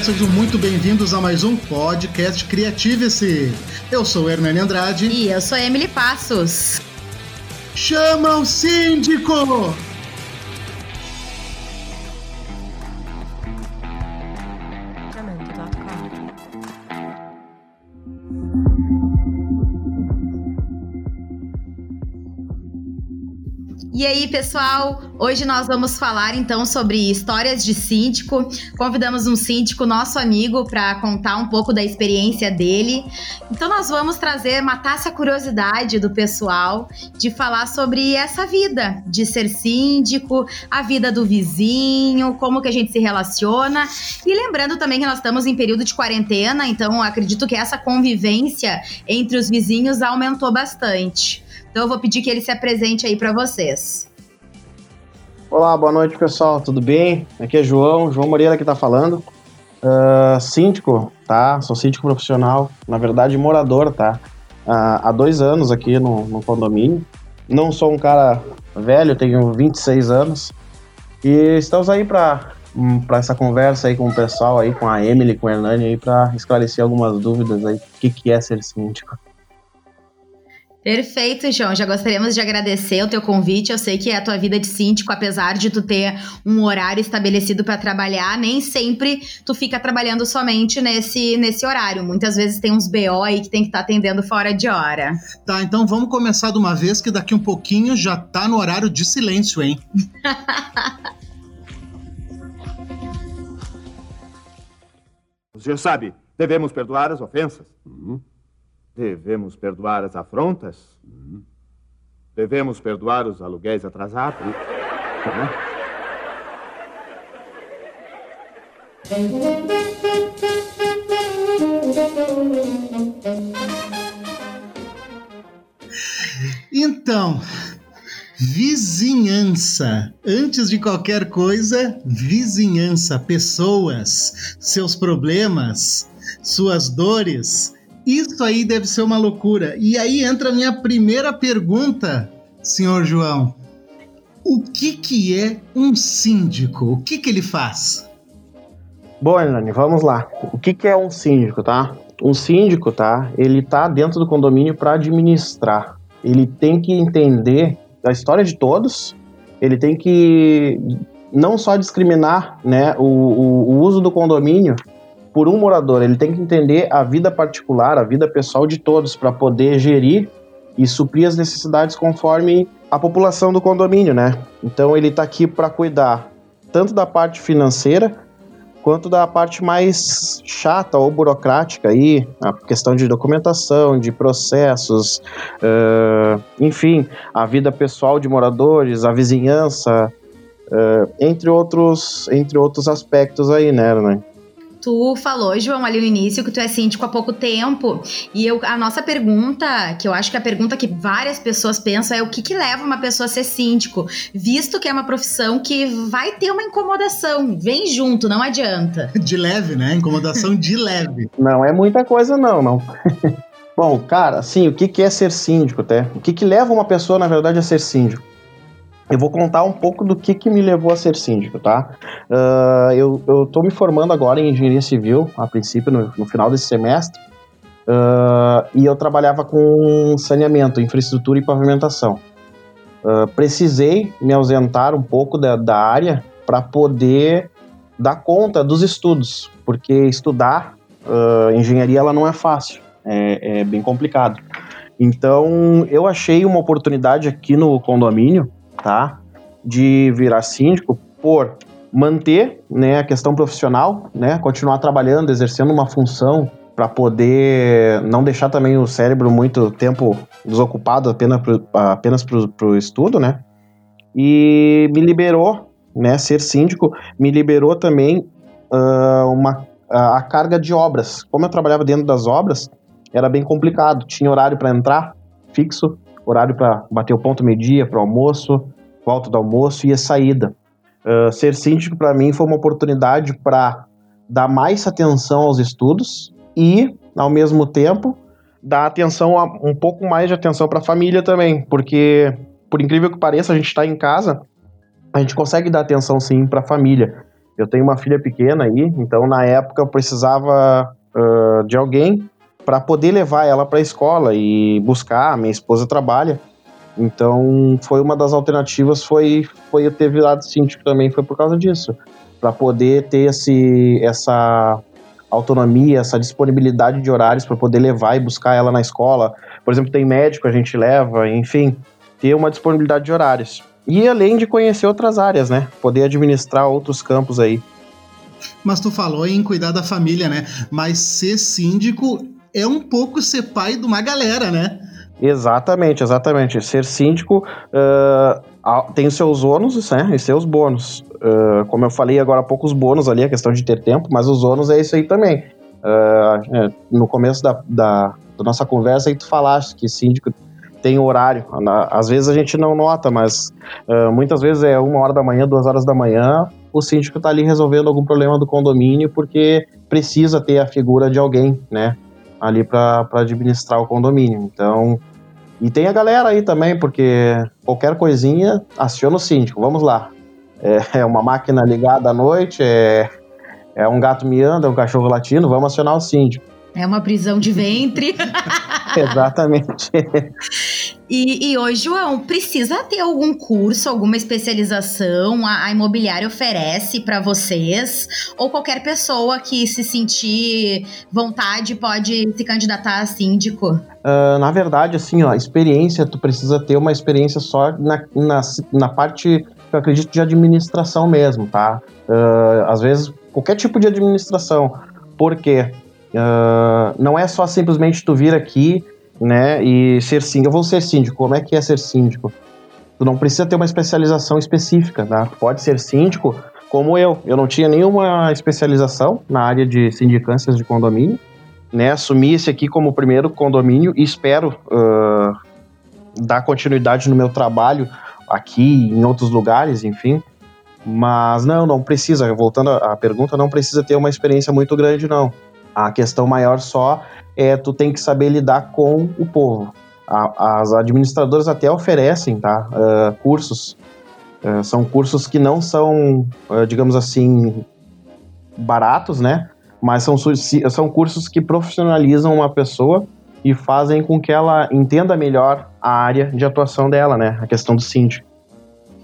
galera, sejam muito bem-vindos a mais um podcast Criative-se. Eu sou Hernani Andrade. E eu sou Emily Passos. Chama o síndico! E aí, pessoal? Hoje nós vamos falar então sobre histórias de síndico. Convidamos um síndico, nosso amigo, para contar um pouco da experiência dele. Então nós vamos trazer, matar essa curiosidade do pessoal de falar sobre essa vida de ser síndico, a vida do vizinho, como que a gente se relaciona. E lembrando também que nós estamos em período de quarentena, então acredito que essa convivência entre os vizinhos aumentou bastante. Então eu vou pedir que ele se apresente aí para vocês. Olá, boa noite pessoal, tudo bem? Aqui é João, João Moreira que tá falando. Uh, síndico, tá? Sou síndico profissional, na verdade morador, tá? Uh, há dois anos aqui no, no condomínio. Não sou um cara velho, tenho 26 anos. E estamos aí para hum, para essa conversa aí com o pessoal aí, com a Emily, com a Hernani aí, para esclarecer algumas dúvidas aí, o que, que é ser síndico. Perfeito, João. Já gostaríamos de agradecer o teu convite. Eu sei que é a tua vida de síndico, apesar de tu ter um horário estabelecido para trabalhar, nem sempre tu fica trabalhando somente nesse, nesse horário. Muitas vezes tem uns BO aí que tem que estar tá atendendo fora de hora. Tá, então vamos começar de uma vez que daqui um pouquinho já tá no horário de silêncio, hein? Você sabe, devemos perdoar as ofensas. Uhum. Devemos perdoar as afrontas? Uhum. Devemos perdoar os aluguéis atrasados? Uhum. Então, vizinhança. Antes de qualquer coisa, vizinhança, pessoas, seus problemas, suas dores isso aí deve ser uma loucura. E aí entra a minha primeira pergunta, senhor João. O que, que é um síndico? O que, que ele faz? Bom, Elane, vamos lá. O que, que é um síndico, tá? Um síndico, tá? Ele tá dentro do condomínio para administrar. Ele tem que entender a história de todos. Ele tem que não só discriminar, né, o, o, o uso do condomínio por um morador. Ele tem que entender a vida particular, a vida pessoal de todos para poder gerir e suprir as necessidades conforme a população do condomínio, né? Então ele está aqui para cuidar tanto da parte financeira quanto da parte mais chata ou burocrática aí, a questão de documentação, de processos, uh, enfim, a vida pessoal de moradores, a vizinhança, uh, entre outros, entre outros aspectos aí, né, né? Tu falou, João, ali no início, que tu é síndico há pouco tempo. E eu, a nossa pergunta, que eu acho que é a pergunta que várias pessoas pensam, é o que, que leva uma pessoa a ser síndico? Visto que é uma profissão que vai ter uma incomodação. Vem junto, não adianta. De leve, né? Incomodação de leve. Não é muita coisa, não, não. Bom, cara, assim, o que, que é ser síndico, até? O que, que leva uma pessoa, na verdade, a ser síndico? Eu vou contar um pouco do que, que me levou a ser síndico, tá? Uh, eu, eu tô me formando agora em engenharia civil, a princípio, no, no final desse semestre, uh, e eu trabalhava com saneamento, infraestrutura e pavimentação. Uh, precisei me ausentar um pouco da, da área para poder dar conta dos estudos, porque estudar engenharia ela não é fácil, é, é bem complicado. Então, eu achei uma oportunidade aqui no condomínio tá? De virar síndico por manter né, a questão profissional, né, continuar trabalhando, exercendo uma função para poder não deixar também o cérebro muito tempo desocupado apenas pro, apenas para o estudo, né? E me liberou, né, ser síndico, me liberou também uh, uma, a, a carga de obras. Como eu trabalhava dentro das obras, era bem complicado. Tinha horário para entrar fixo, horário para bater o ponto meio-dia, para o almoço, volta do almoço e a saída. Uh, ser síndico para mim foi uma oportunidade para dar mais atenção aos estudos e, ao mesmo tempo, dar atenção a, um pouco mais de atenção para a família também, porque por incrível que pareça, a gente está em casa, a gente consegue dar atenção sim para a família. Eu tenho uma filha pequena aí, então na época eu precisava uh, de alguém para poder levar ela para a escola e buscar. Minha esposa trabalha, então foi uma das alternativas foi foi eu ter virado síndico também foi por causa disso, para poder ter esse essa autonomia, essa disponibilidade de horários para poder levar e buscar ela na escola. Por exemplo, tem médico a gente leva, enfim, ter uma disponibilidade de horários. E além de conhecer outras áreas, né? Poder administrar outros campos aí. Mas tu falou em cuidar da família, né? Mas ser síndico é um pouco ser pai de uma galera, né? Exatamente, exatamente. Ser síndico uh, tem seus ônus né, e seus bônus. Uh, como eu falei agora há pouco, os bônus ali, a questão de ter tempo, mas os ônus é isso aí também. Uh, no começo da, da, da, nossa conversa aí tu falaste que síndico tem horário. Às vezes a gente não nota, mas muitas vezes é uma hora da manhã, duas horas da manhã, o síndico está ali resolvendo algum problema do condomínio porque precisa ter a figura de alguém, né? Ali para administrar o condomínio. Então. E tem a galera aí também, porque qualquer coisinha aciona o síndico. Vamos lá. É, é uma máquina ligada à noite, é, é um gato miando, é um cachorro latino, vamos acionar o síndico. É uma prisão de ventre. Exatamente. E, e, hoje, João, precisa ter algum curso, alguma especialização? A, a imobiliária oferece para vocês? Ou qualquer pessoa que se sentir vontade pode se candidatar a síndico? Uh, na verdade, assim, ó, experiência, tu precisa ter uma experiência só na, na, na parte, eu acredito, de administração mesmo, tá? Uh, às vezes, qualquer tipo de administração. Por quê? Uh, não é só simplesmente tu vir aqui, né, e ser síndico. Eu vou ser síndico. Como é que é ser síndico? Tu não precisa ter uma especialização específica, tá? Pode ser síndico como eu. Eu não tinha nenhuma especialização na área de sindicâncias de condomínio, né? Assumi esse aqui como primeiro condomínio e espero uh, dar continuidade no meu trabalho aqui, em outros lugares, enfim. Mas não, não precisa. Voltando à pergunta, não precisa ter uma experiência muito grande, não. A questão maior só é tu tem que saber lidar com o povo. A, as administradoras até oferecem, tá? Uh, cursos. Uh, são cursos que não são, uh, digamos assim, baratos, né? Mas são, são cursos que profissionalizam uma pessoa e fazem com que ela entenda melhor a área de atuação dela, né? A questão do síndico.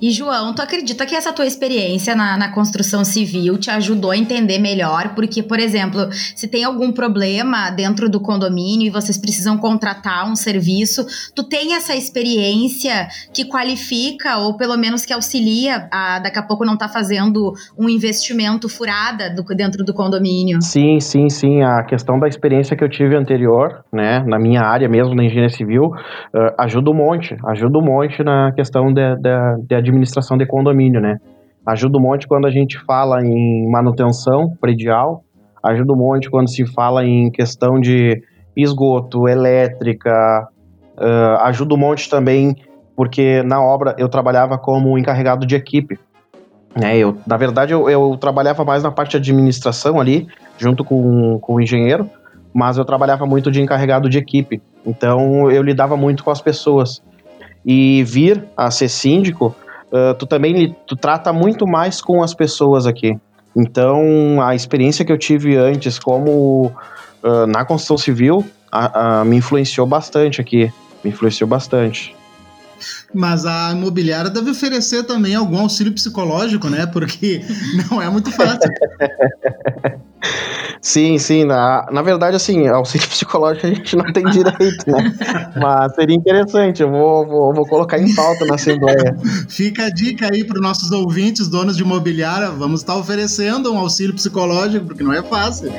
E João, tu acredita que essa tua experiência na, na, construção civil te ajudou a entender melhor? Porque, por exemplo, se tem algum problema dentro do condomínio e vocês precisam contratar um serviço, tu tem essa experiência que qualifica ou pelo menos que auxilia a daqui a pouco não estar tá fazendo um investimento furada do, dentro do condomínio? Sim, sim, sim. A questão da experiência que eu tive anterior, né, na minha área mesmo, na engenharia civil, uh, ajuda um monte, ajuda um monte na questão de administração de condomínio, né? Ajuda um monte quando a gente fala em manutenção predial, ajuda um monte quando se fala em questão de esgoto, elétrica, uh, ajuda um monte também porque na obra eu trabalhava como encarregado de equipe. Né? Eu, na verdade, eu, eu trabalhava mais na parte de administração ali, junto com, com o engenheiro, mas eu trabalhava muito de encarregado de equipe. Então eu lidava muito com as pessoas. E vir a ser síndico uh, tu também tu trata muito mais com as pessoas aqui. Então, a experiência que eu tive antes como uh, na construção civil a, a, me influenciou bastante aqui. Me influenciou bastante. Mas a imobiliária deve oferecer também algum auxílio psicológico, né? Porque não é muito fácil. Sim, sim. Na, na verdade, assim, auxílio psicológico a gente não tem direito, né? Mas seria interessante. Eu vou, vou, vou colocar em pauta na Assembleia. Fica a dica aí para os nossos ouvintes, donos de imobiliária. Vamos estar oferecendo um auxílio psicológico, porque não é fácil.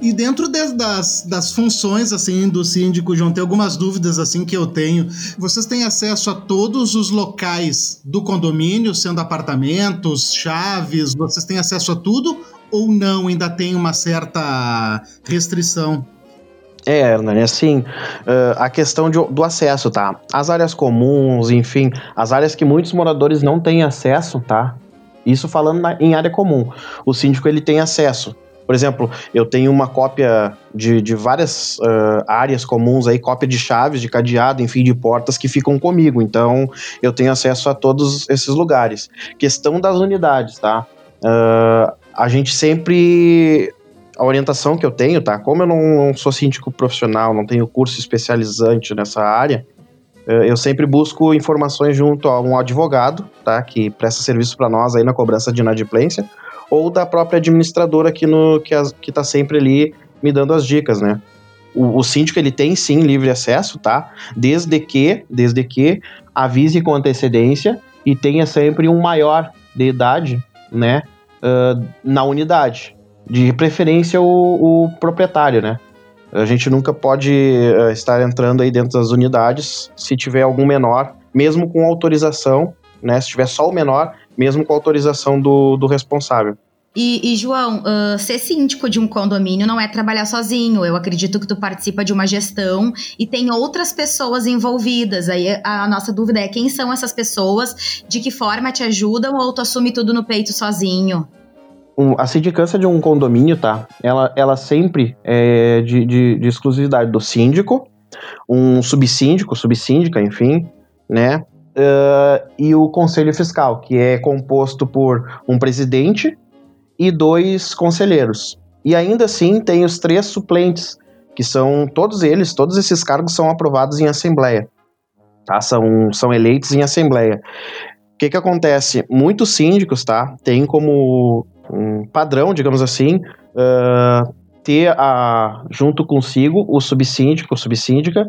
E dentro de, das, das funções assim do síndico, João, tem algumas dúvidas assim que eu tenho. Vocês têm acesso a todos os locais do condomínio, sendo apartamentos, chaves, vocês têm acesso a tudo ou não? Ainda tem uma certa restrição? É, Hernani, assim, uh, a questão de, do acesso, tá? As áreas comuns, enfim, as áreas que muitos moradores não têm acesso, tá? Isso falando na, em área comum. O síndico, ele tem acesso. Por exemplo, eu tenho uma cópia de, de várias uh, áreas comuns aí, cópia de chaves, de cadeado, enfim, de portas que ficam comigo. Então, eu tenho acesso a todos esses lugares. Questão das unidades, tá? Uh, a gente sempre a orientação que eu tenho, tá? Como eu não, sou síndico profissional, não tenho curso especializante nessa área, eu sempre busco informações junto a um advogado, tá? Que presta serviço para nós aí na cobrança de inadimplência, ou da própria administradora que, no, que, as, que tá sempre ali me dando as dicas, né? O, o síndico ele tem sim livre acesso, tá? Desde que, desde que avise com antecedência e tenha sempre um maior de idade, né? Uh, na unidade de preferência o, o proprietário, né? A gente nunca pode uh, estar entrando aí dentro das unidades se tiver algum menor, mesmo com autorização, né? Se tiver só o menor, mesmo com autorização do, do responsável. E, e, João, uh, ser síndico de um condomínio não é trabalhar sozinho. Eu acredito que tu participa de uma gestão e tem outras pessoas envolvidas. Aí a, a nossa dúvida é quem são essas pessoas, de que forma te ajudam ou tu assume tudo no peito sozinho? a sindicância de um condomínio, tá? Ela, ela sempre é de, de, de exclusividade do síndico, um subsíndico, subsíndica, enfim, né? Uh, e o conselho fiscal, que é composto por um presidente e dois conselheiros. E ainda assim tem os três suplentes, que são todos eles, todos esses cargos são aprovados em assembleia. Tá? São, são eleitos em assembleia. O que, que acontece? Muitos síndicos, tá? Tem como um padrão, digamos assim, uh, ter a, junto consigo o subsíndico, subsíndica,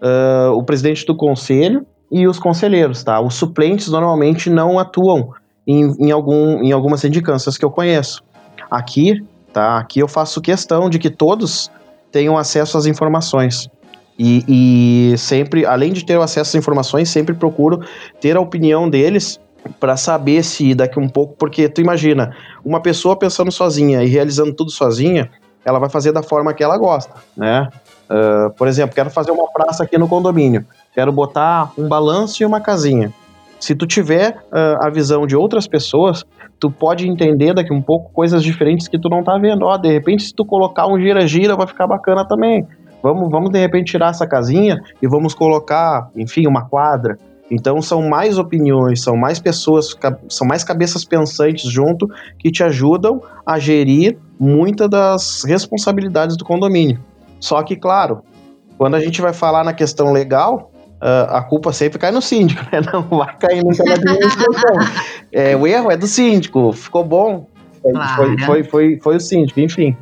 uh, o presidente do conselho e os conselheiros, tá? Os suplentes normalmente não atuam em, em, algum, em algumas sindicâncias que eu conheço. Aqui, tá? Aqui eu faço questão de que todos tenham acesso às informações. E, e sempre, além de ter o acesso às informações, sempre procuro ter a opinião deles para saber se daqui um pouco, porque tu imagina, uma pessoa pensando sozinha e realizando tudo sozinha, ela vai fazer da forma que ela gosta, né? Uh, por exemplo, quero fazer uma praça aqui no condomínio, quero botar um balanço e uma casinha. Se tu tiver uh, a visão de outras pessoas, tu pode entender daqui um pouco coisas diferentes que tu não tá vendo. Ó, de repente, se tu colocar um gira-gira, vai ficar bacana também. Vamos, vamos de repente tirar essa casinha e vamos colocar, enfim, uma quadra. Então são mais opiniões, são mais pessoas, são mais cabeças pensantes junto que te ajudam a gerir muitas das responsabilidades do condomínio. Só que, claro, quando a gente vai falar na questão legal, uh, a culpa sempre cai no síndico, né? Não vai cair nunca na administração. é, o erro é do síndico, ficou bom. Claro. Foi, foi, foi, foi o síndico, enfim.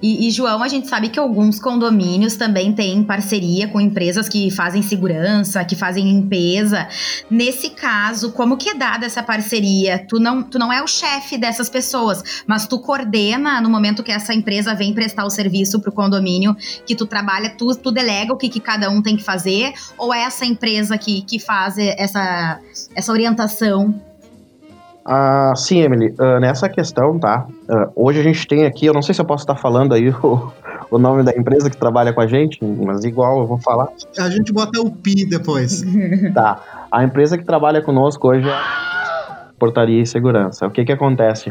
E, e, João, a gente sabe que alguns condomínios também têm parceria com empresas que fazem segurança, que fazem limpeza. Nesse caso, como que é dada essa parceria? Tu não, tu não é o chefe dessas pessoas, mas tu coordena no momento que essa empresa vem prestar o serviço para o condomínio, que tu trabalha, tu, tu delega o que, que cada um tem que fazer? Ou é essa empresa que, que faz essa, essa orientação ah, sim, Emily, uh, nessa questão, tá? Uh, hoje a gente tem aqui, eu não sei se eu posso estar falando aí o, o nome da empresa que trabalha com a gente, mas igual eu vou falar. A gente bota o PI depois. tá. A empresa que trabalha conosco hoje é Portaria e Segurança. O que que acontece?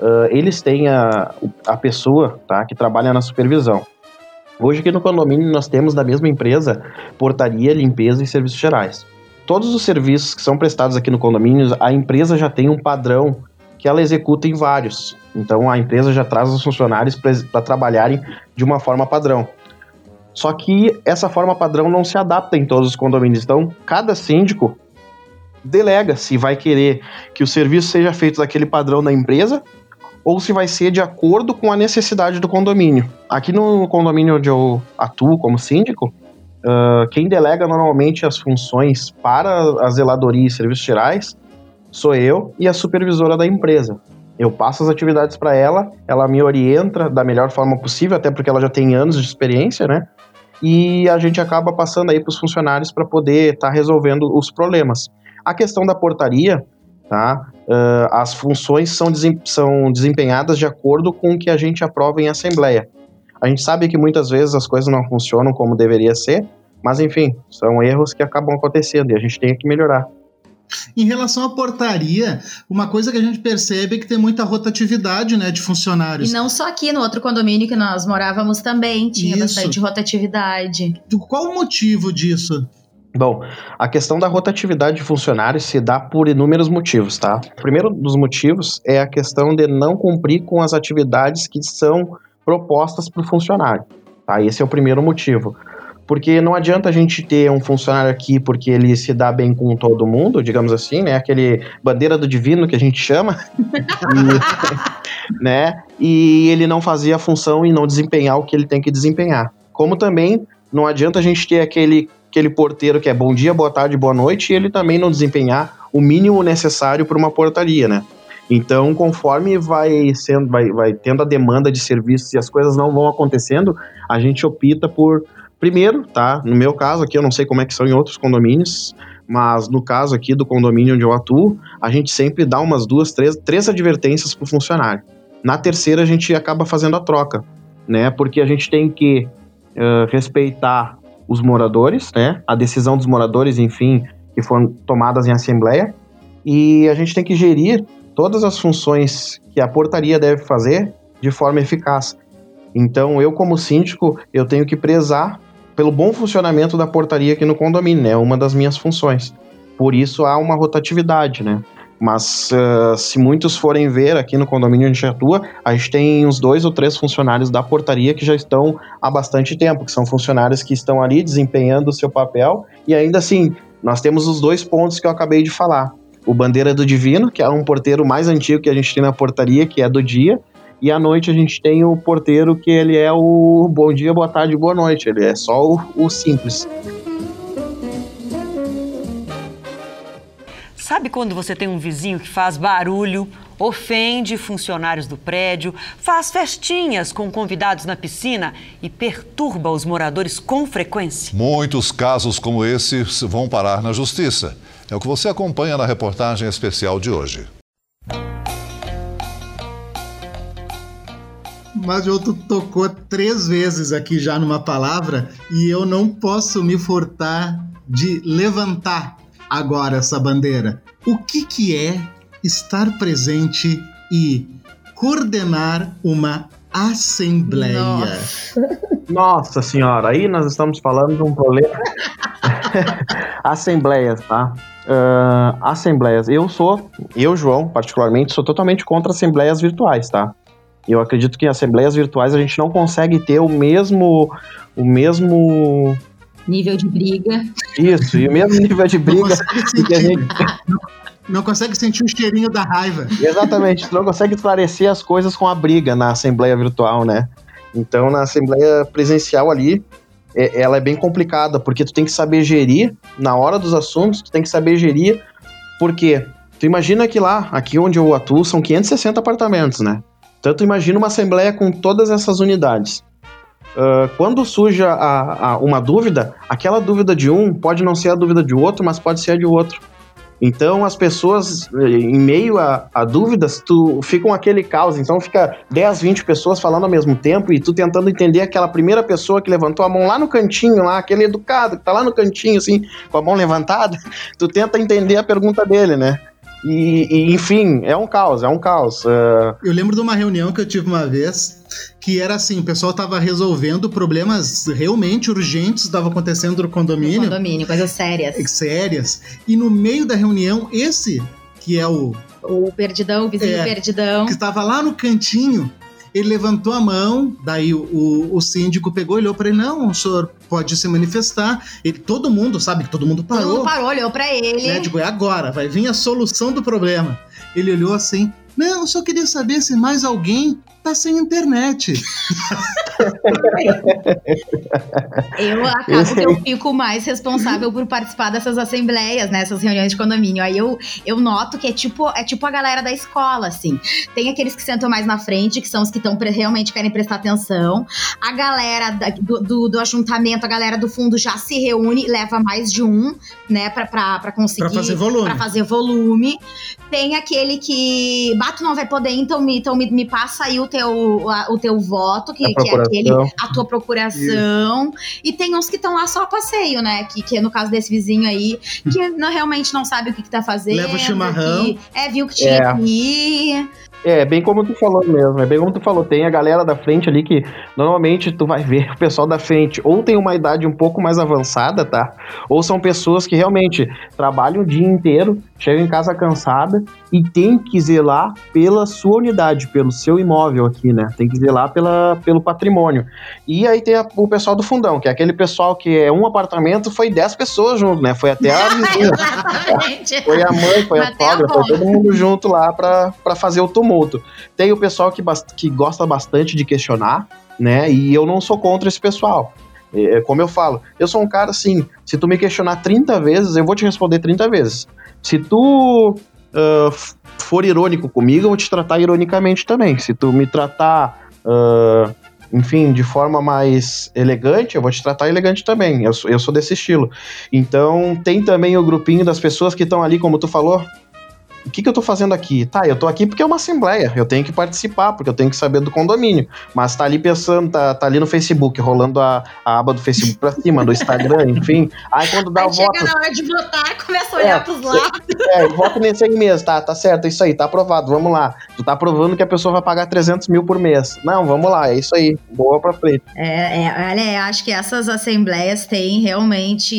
Uh, eles têm a, a pessoa tá, que trabalha na supervisão. Hoje aqui no condomínio nós temos da mesma empresa portaria, limpeza e serviços gerais todos os serviços que são prestados aqui no condomínio, a empresa já tem um padrão que ela executa em vários. Então a empresa já traz os funcionários para trabalharem de uma forma padrão. Só que essa forma padrão não se adapta em todos os condomínios. Então, cada síndico delega se vai querer que o serviço seja feito daquele padrão da empresa ou se vai ser de acordo com a necessidade do condomínio. Aqui no condomínio onde eu atuo como síndico, Uh, quem delega normalmente as funções para a zeladoria e serviços gerais sou eu e a supervisora da empresa. Eu passo as atividades para ela, ela me orienta da melhor forma possível, até porque ela já tem anos de experiência, né? E a gente acaba passando aí para os funcionários para poder estar tá resolvendo os problemas. A questão da portaria, tá? Uh, as funções são, desem são desempenhadas de acordo com o que a gente aprova em assembleia. A gente sabe que muitas vezes as coisas não funcionam como deveria ser, mas enfim, são erros que acabam acontecendo e a gente tem que melhorar. Em relação à portaria, uma coisa que a gente percebe é que tem muita rotatividade né, de funcionários. E não só aqui, no outro condomínio que nós morávamos também, tinha Isso. bastante rotatividade. Qual o motivo disso? Bom, a questão da rotatividade de funcionários se dá por inúmeros motivos, tá? O primeiro dos motivos é a questão de não cumprir com as atividades que são propostas para o funcionário, tá? Esse é o primeiro motivo. Porque não adianta a gente ter um funcionário aqui porque ele se dá bem com todo mundo, digamos assim, né? Aquele bandeira do divino que a gente chama, e, né? E ele não fazer a função e não desempenhar o que ele tem que desempenhar. Como também não adianta a gente ter aquele aquele porteiro que é bom dia, boa tarde, boa noite, e ele também não desempenhar o mínimo necessário para uma portaria, né? Então, conforme vai sendo, vai, vai tendo a demanda de serviços e as coisas não vão acontecendo, a gente opta por primeiro, tá? No meu caso aqui, eu não sei como é que são em outros condomínios, mas no caso aqui do condomínio onde eu atuo, a gente sempre dá umas duas, três, três advertências para o funcionário. Na terceira, a gente acaba fazendo a troca, né? Porque a gente tem que uh, respeitar os moradores, né? A decisão dos moradores, enfim, que foram tomadas em assembleia. E a gente tem que gerir todas as funções que a portaria deve fazer de forma eficaz. Então, eu como síndico, eu tenho que prezar pelo bom funcionamento da portaria aqui no condomínio, né? É uma das minhas funções. Por isso há uma rotatividade, né? Mas uh, se muitos forem ver aqui no condomínio onde a gente atua, a gente tem uns dois ou três funcionários da portaria que já estão há bastante tempo, que são funcionários que estão ali desempenhando o seu papel, e ainda assim, nós temos os dois pontos que eu acabei de falar. O Bandeira do Divino, que é um porteiro mais antigo que a gente tem na portaria, que é do dia, e à noite a gente tem o porteiro que ele é o bom dia, boa tarde, boa noite, ele é só o, o simples. Sabe quando você tem um vizinho que faz barulho, ofende funcionários do prédio, faz festinhas com convidados na piscina e perturba os moradores com frequência? Muitos casos como esse vão parar na justiça. É o que você acompanha na reportagem especial de hoje. Mas outro tocou três vezes aqui já numa palavra e eu não posso me furtar de levantar agora essa bandeira. O que, que é estar presente e coordenar uma assembleia? Nossa. Nossa senhora, aí nós estamos falando de um problema. assembleias, tá? Uh, assembleias. Eu sou, eu, João, particularmente, sou totalmente contra assembleias virtuais, tá? Eu acredito que em assembleias virtuais a gente não consegue ter o mesmo, o mesmo nível de briga. Isso, e o mesmo nível de briga que a gente. Não consegue sentir o cheirinho da raiva. Exatamente, tu não consegue esclarecer as coisas com a briga na assembleia virtual, né? Então, na assembleia presencial ali, é, ela é bem complicada, porque tu tem que saber gerir, na hora dos assuntos, tu tem que saber gerir, porque tu imagina que lá, aqui onde eu atuo, são 560 apartamentos, né? Então, tu imagina uma assembleia com todas essas unidades. Uh, quando surge a, a, uma dúvida, aquela dúvida de um pode não ser a dúvida de outro, mas pode ser a de outro. Então as pessoas, em meio a, a, dúvidas, tu ficam aquele caos. Então fica 10, 20 pessoas falando ao mesmo tempo e tu tentando entender aquela primeira pessoa que levantou a mão lá no cantinho, lá, aquele educado que tá lá no cantinho, assim, com a mão levantada, tu tenta entender a pergunta dele, né? E, e, enfim, é um caos, é um caos. Uh... Eu lembro de uma reunião que eu tive uma vez que era assim, o pessoal tava resolvendo problemas realmente urgentes que estavam acontecendo no condomínio. No condomínio, coisas sérias. Sérias. E no meio da reunião, esse, que é o... O perdidão, o vizinho é, perdidão. Que estava lá no cantinho, ele levantou a mão, daí o, o, o síndico pegou, olhou para ele, não, o senhor pode se manifestar. Ele, todo mundo sabe que todo mundo parou. Todo mundo parou, olhou para ele. Né, digo, é agora, vai vir a solução do problema. Ele olhou assim, não, eu só queria saber se mais alguém tá sem internet. eu acabo que eu fico mais responsável por participar dessas assembleias, nessas né, reuniões de condomínio. Aí eu, eu noto que é tipo, é tipo a galera da escola, assim. Tem aqueles que sentam mais na frente, que são os que estão realmente querem prestar atenção. A galera da, do, do, do, ajuntamento, a galera do fundo já se reúne, leva mais de um, né, pra, pra, pra conseguir. Pra fazer volume. Pra fazer volume. Tem aquele que. Bato não vai poder, então me, então me, me passa aí o teu, a, o teu voto, que, que, é, aquele, a tua procuração. E tem uns que estão lá só a passeio, né? Que, que é no caso desse vizinho aí, que não, realmente não sabe o que, que tá fazendo. Leva o chimarrão. Que, é, viu que tinha É. que ir. É, bem como tu falou mesmo, é bem como tu falou, tem a galera da frente ali que normalmente tu vai ver o pessoal da frente ou tem uma idade um pouco mais avançada, tá? Ou são pessoas que realmente trabalham o dia inteiro, chegam em casa cansada e tem que zelar pela sua unidade, pelo seu imóvel aqui, né? Tem que zelar pela, pelo patrimônio. E aí tem a- o pessoal do fundão, que é aquele pessoal que é um apartamento, foi 10 pessoas junto, né? Foi até a vizinha. Foi a mãe, foi a Até a sogra, foi todo mundo junto lá pra, pra fazer o tumulto. Tem o pessoal que, que gosta bastante de questionar, né? E eu não sou contra esse pessoal. É, é como eu falo, eu sou um cara assim, se tu me questionar 30 vezes, eu vou te responder 30 vezes. Se tu f- for irônico comigo, eu vou te tratar ironicamente também. Se tu me tratar, ah, enfim, de forma mais elegante, eu vou te tratar elegante também. Eu, eu sou desse estilo. Então, tem também o grupinho das pessoas que estão ali, como tu falou. O que, que eu tô fazendo aqui? Tá, eu tô aqui porque é uma assembleia. Eu tenho que participar, porque eu tenho que saber do condomínio. Mas tá ali pensando, tá, tá ali no Facebook, rolando a, a aba do Facebook pra cima, do Instagram, enfim. Aí quando dá Aí o voto. chega na hora de votar, começa a olhar É, pros lados. É, voto nesse aí mesmo, tá, tá certo, é isso aí, tá aprovado, vamos lá. Tu tá aprovando que a pessoa vai pagar 300 mil por mês. Não, vamos lá, é isso aí, boa pra frente. É, é, olha, eu acho que essas assembleias têm realmente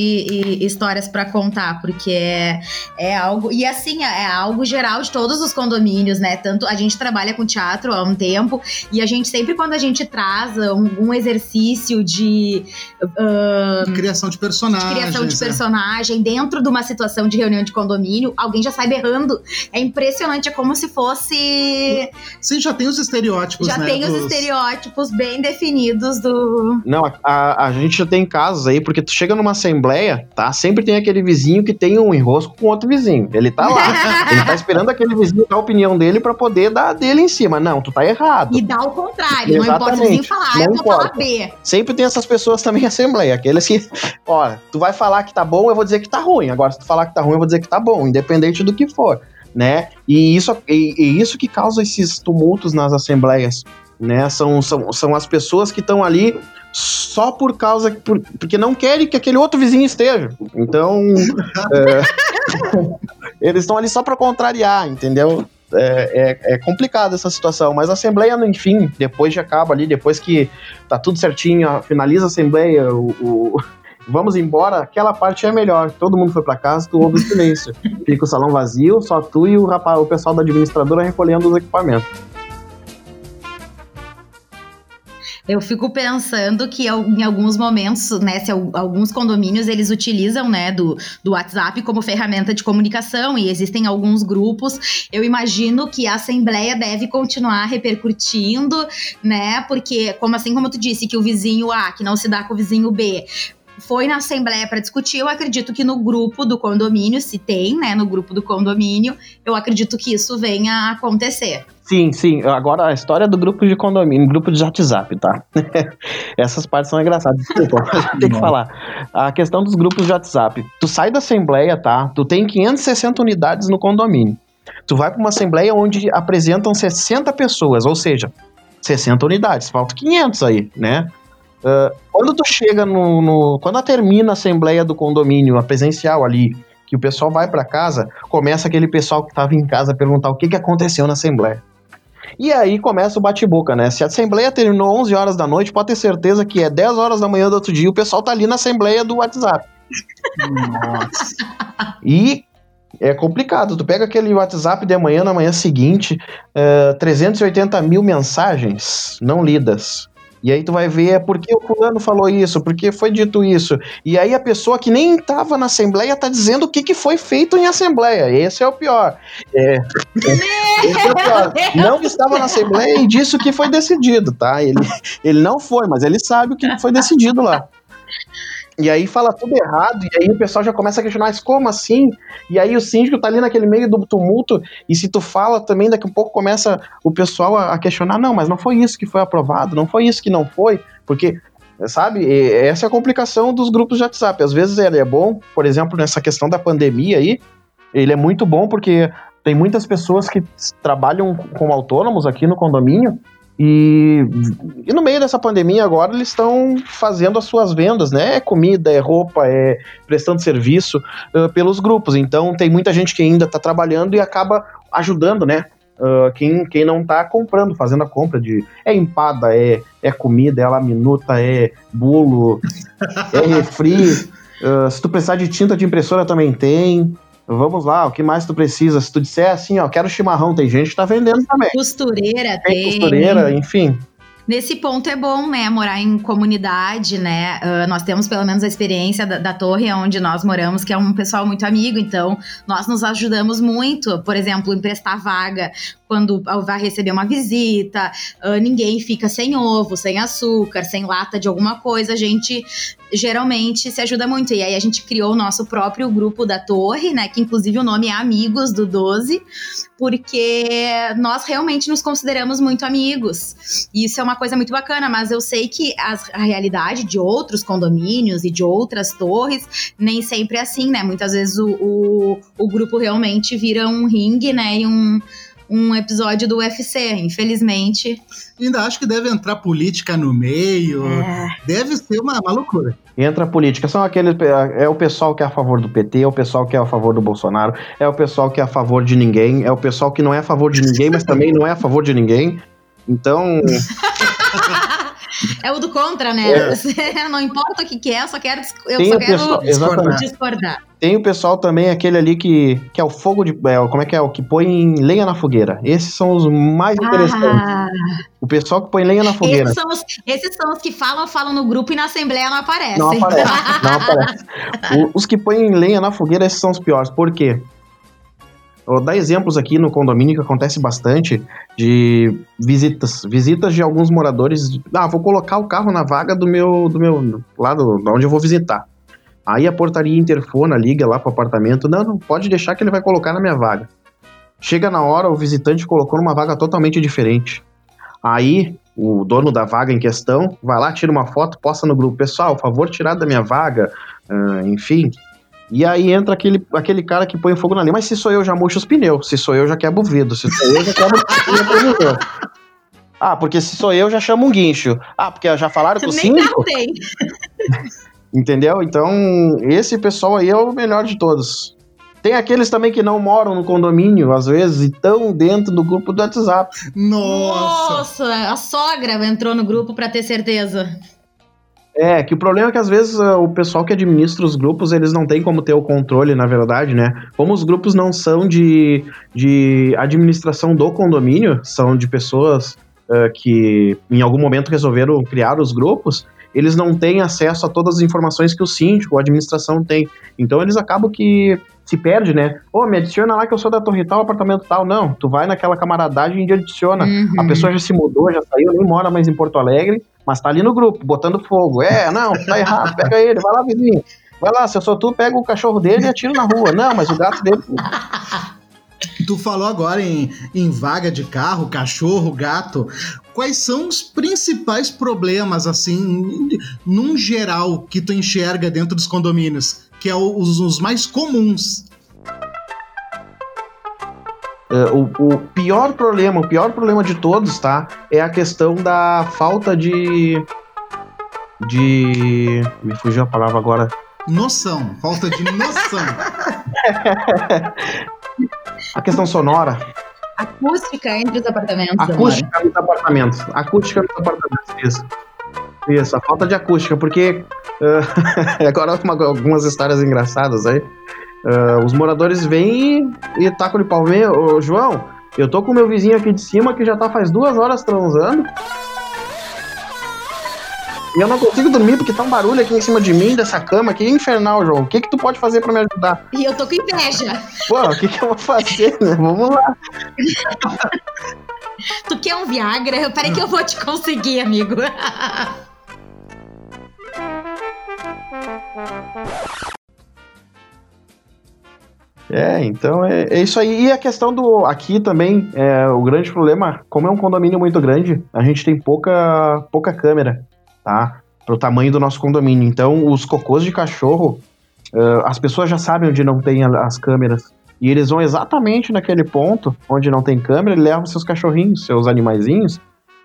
histórias pra contar, porque é, é algo. E assim, é algo geral de todos os condomínios, né? Tanto a gente trabalha com teatro há um tempo, e a gente sempre, quando a gente traz algum exercício de. Criação de de personagens. criação de é. personagem dentro de uma situação de reunião de condomínio, alguém já sai berrando. É impressionante, é como se fosse. Sim, já tem os estereótipos, já né? tem os dos- estereótipos bem definidos do. Não, a, a, a gente já tem casos aí, porque tu chega numa assembleia, tá? Sempre tem aquele vizinho que tem um enrosco com outro vizinho. Ele tá lá, ele tá esperando aquele vizinho dar a opinião dele pra poder dar a dele em cima. Não, tu tá errado. E dá o contrário, não importa o Exatamente, vizinho falar, não eu vou falar. B. Sempre tem essas pessoas também em assembleia, aqueles que, ó, tu vai falar que tá bom, eu vou dizer que tá ruim. Agora, se tu falar que tá ruim, eu vou dizer que tá bom, independente do que for, né? E isso, e, e isso que causa esses tumultos nas assembleias, né? São, são, são as pessoas que estão ali só por causa, por- porque não querem que aquele outro vizinho esteja. Então, é, eles estão ali só pra contrariar, entendeu? É, é, é complicado essa situação, mas a Assembleia, enfim, depois de acaba ali, depois que tá tudo certinho, finaliza a Assembleia, o, o- vamos embora, aquela parte é melhor. Todo mundo foi pra casa, tu ouve o silêncio. Fica o salão vazio, só tu e o, rapaz, o pessoal da administradora recolhendo os equipamentos. Eu fico pensando que em alguns momentos, né, se al- alguns condomínios eles utilizam, né, do, do WhatsApp como ferramenta de comunicação e existem alguns grupos. Eu imagino que a assembleia deve continuar repercutindo, né, porque como assim como tu disse que o vizinho A que não se dá com o vizinho B foi na assembleia para discutir, eu acredito que no grupo do condomínio, se tem, né, no grupo do condomínio, eu acredito que isso venha a acontecer. Sim, sim. Agora a história do grupo de condomínio, grupo de WhatsApp, tá? Essas partes são engraçadas. Desculpa, tem que falar. A questão dos grupos de WhatsApp. Tu sai da assembleia, tá? Tu tem 560 unidades no condomínio. Tu vai para uma assembleia onde apresentam 60 pessoas, ou seja, 60 unidades. Faltam 500 aí, né? Ah, quando tu chega no, no- Quando termina a assembleia do condomínio, a presencial ali, que o pessoal vai para casa, começa aquele pessoal que tava em casa a perguntar o que, que aconteceu na assembleia. E aí começa o bate-boca, né? Se a assembleia terminou 11 horas da noite, pode ter certeza que é 10 horas da manhã do outro dia, o pessoal tá ali na assembleia do WhatsApp. Nossa. E é complicado. Tu pega aquele WhatsApp de amanhã, na manhã seguinte, eh, 380 mil mensagens não lidas. E aí tu vai ver é por que o fulano falou isso, por que foi dito isso. E aí a pessoa que nem estava na assembleia tá dizendo o que, que foi feito em assembleia. Esse é o pior. É, esse é o pior. Não estava na assembleia e disse o que foi decidido, tá? Ele, ele não foi, mas ele sabe o que foi decidido lá. E aí fala tudo errado, e aí o pessoal já começa a questionar, mas como assim? E aí o síndico tá ali naquele meio do tumulto, e se tu fala também, daqui a pouco começa o pessoal a, questionar, não, mas não foi isso que foi aprovado, não foi isso que não foi, porque, sabe, essa é a complicação dos grupos de WhatsApp. Às vezes ele é bom, por exemplo, nessa questão da pandemia aí, ele é muito bom porque tem muitas pessoas que trabalham com autônomos aqui no condomínio, E, e no meio dessa pandemia agora eles estão fazendo as suas vendas, né? É comida, é roupa, é prestando serviço uh, pelos grupos. Então tem muita gente que ainda está trabalhando e acaba ajudando, né? Uh, quem, quem não está comprando, fazendo a compra de. É empada, é, é comida, é laminuta, é bolo, é refri. Uh, se tu precisar de tinta de impressora também tem. Vamos lá, o que mais tu precisa? Se tu disser assim, ó, quero chimarrão, tem gente que tá vendendo também. Costureira tem. tem. Costureira, enfim. Nesse ponto é bom, né, morar em comunidade, né? Uh, nós temos pelo menos a experiência da, da, torre onde nós moramos, que é um pessoal muito amigo, então nós nos ajudamos muito. Por exemplo, emprestar vaga quando vai receber uma visita, uh, ninguém fica sem ovo, sem açúcar, sem lata de alguma coisa. A gente geralmente se ajuda muito. E aí a gente criou o nosso próprio grupo da torre, né? Que inclusive o nome é Amigos do 12, porque nós realmente nos consideramos muito amigos. E isso é uma coisa muito bacana, mas eu sei que as, a realidade de outros condomínios e de outras torres nem sempre é assim, né? Muitas vezes o, o, o grupo realmente vira um ringue, né? E um um episódio do UFC, infelizmente. Ainda acho que deve entrar política no meio. É. Deve ser uma, uma loucura. Entra política. São aqueles. É o pessoal que é a favor do PT, é o pessoal que é a favor do Bolsonaro, é o pessoal que é a favor de ninguém, é o pessoal que não é a favor de ninguém, mas também não é a favor de ninguém. Então. É o do contra, né? É. não importa o que, que é, eu só quero, eu Tem só quero pessoal, discordar. discordar. Tem o pessoal também, aquele ali que, que é o fogo de. É, como é que é? O que põe lenha na fogueira. Esses são os mais ah. interessantes. O pessoal que põe lenha na fogueira. Esses são, os, esses são os que falam, falam no grupo e na assembleia não aparecem. Não aparece, não aparece. os que põem lenha na fogueira, esses são os piores. Por quê? Vou dar exemplos aqui no condomínio que acontece bastante de visitas, visitas de alguns moradores. Ah, vou colocar o carro na vaga do meu, do meu lado, onde eu vou visitar. Aí a portaria interfona, liga lá pro apartamento. Não, não pode deixar que ele vai colocar na minha vaga. Chega na hora, o visitante colocou numa vaga totalmente diferente. Aí o dono da vaga em questão vai lá, tira uma foto, posta no grupo. Pessoal, favor tirar da minha vaga. Uh, enfim, e aí entra aquele, aquele cara que põe fogo na linha. Mas se sou eu, já murcho os pneus. Se sou eu, já quebro o vidro. Se sou eu, já quebro o Ah, porque se sou eu, já chamo um guincho. Ah, porque já falaram com o síndico? tem. Entendeu? Então, esse pessoal aí é o melhor de todos. Tem aqueles também que não moram no condomínio, às vezes, e estão dentro do grupo do WhatsApp. Nossa! Nossa, a sogra entrou no grupo para ter certeza. É, que o problema é que às vezes uh, o pessoal que administra os grupos, eles não tem como ter o controle, na verdade, né? Como os grupos não são de, de administração do condomínio, são de pessoas uh, que em algum momento resolveram criar os grupos, eles não têm acesso a todas as informações que o síndico, a administração tem. Então eles acabam que se perde, né? Ô, oh, me adiciona lá que eu sou da torre tal, apartamento tal. Não, tu vai naquela camaradagem e adiciona. Uhum. A pessoa já se mudou, já saiu, nem mora mais em Porto Alegre, mas tá ali no grupo, botando fogo. É, não, tá errado, pega ele, vai lá, vizinho. Vai lá, se eu sou tu, pega o cachorro dele e atira na rua. Não, mas o gato dele. Tu falou agora em, em vaga de carro, cachorro, gato. Quais são os principais problemas, assim, num geral, que tu enxerga dentro dos condomínios? Que é os, os mais comuns. Uh, o, o, pior problema, o pior problema de todos, tá? É a questão da falta de. De. Me fugiu a palavra agora. Noção, falta de noção. a questão sonora. Acústica entre os apartamentos. Acústica nos apartamentos. Acústica nos apartamentos, isso. Isso, a falta de acústica, porque. Uh, agora uma, algumas histórias engraçadas aí. Uh, os moradores vêm e, e tacam de pau. Ô, João, eu tô com meu vizinho aqui de cima que já tá faz duas horas transando. E eu não consigo dormir porque tá um barulho aqui em cima de mim, dessa cama aqui. Infernal, João. O que que tu pode fazer pra me ajudar? E eu tô com inveja. Pô, o que que eu vou fazer, né? Vamos lá. tu quer um Viagra? Peraí que eu vou te conseguir, amigo. É, então é, é, isso aí. E a questão do. Aqui também, é, o grande problema, como é um condomínio muito grande, a gente tem pouca, pouca câmera tá? Pro tamanho do nosso condomínio. Então, os cocôs de cachorro, uh, as pessoas já sabem onde não tem as câmeras. E eles vão exatamente naquele ponto onde não tem câmera e levam seus cachorrinhos, seus animaizinhos,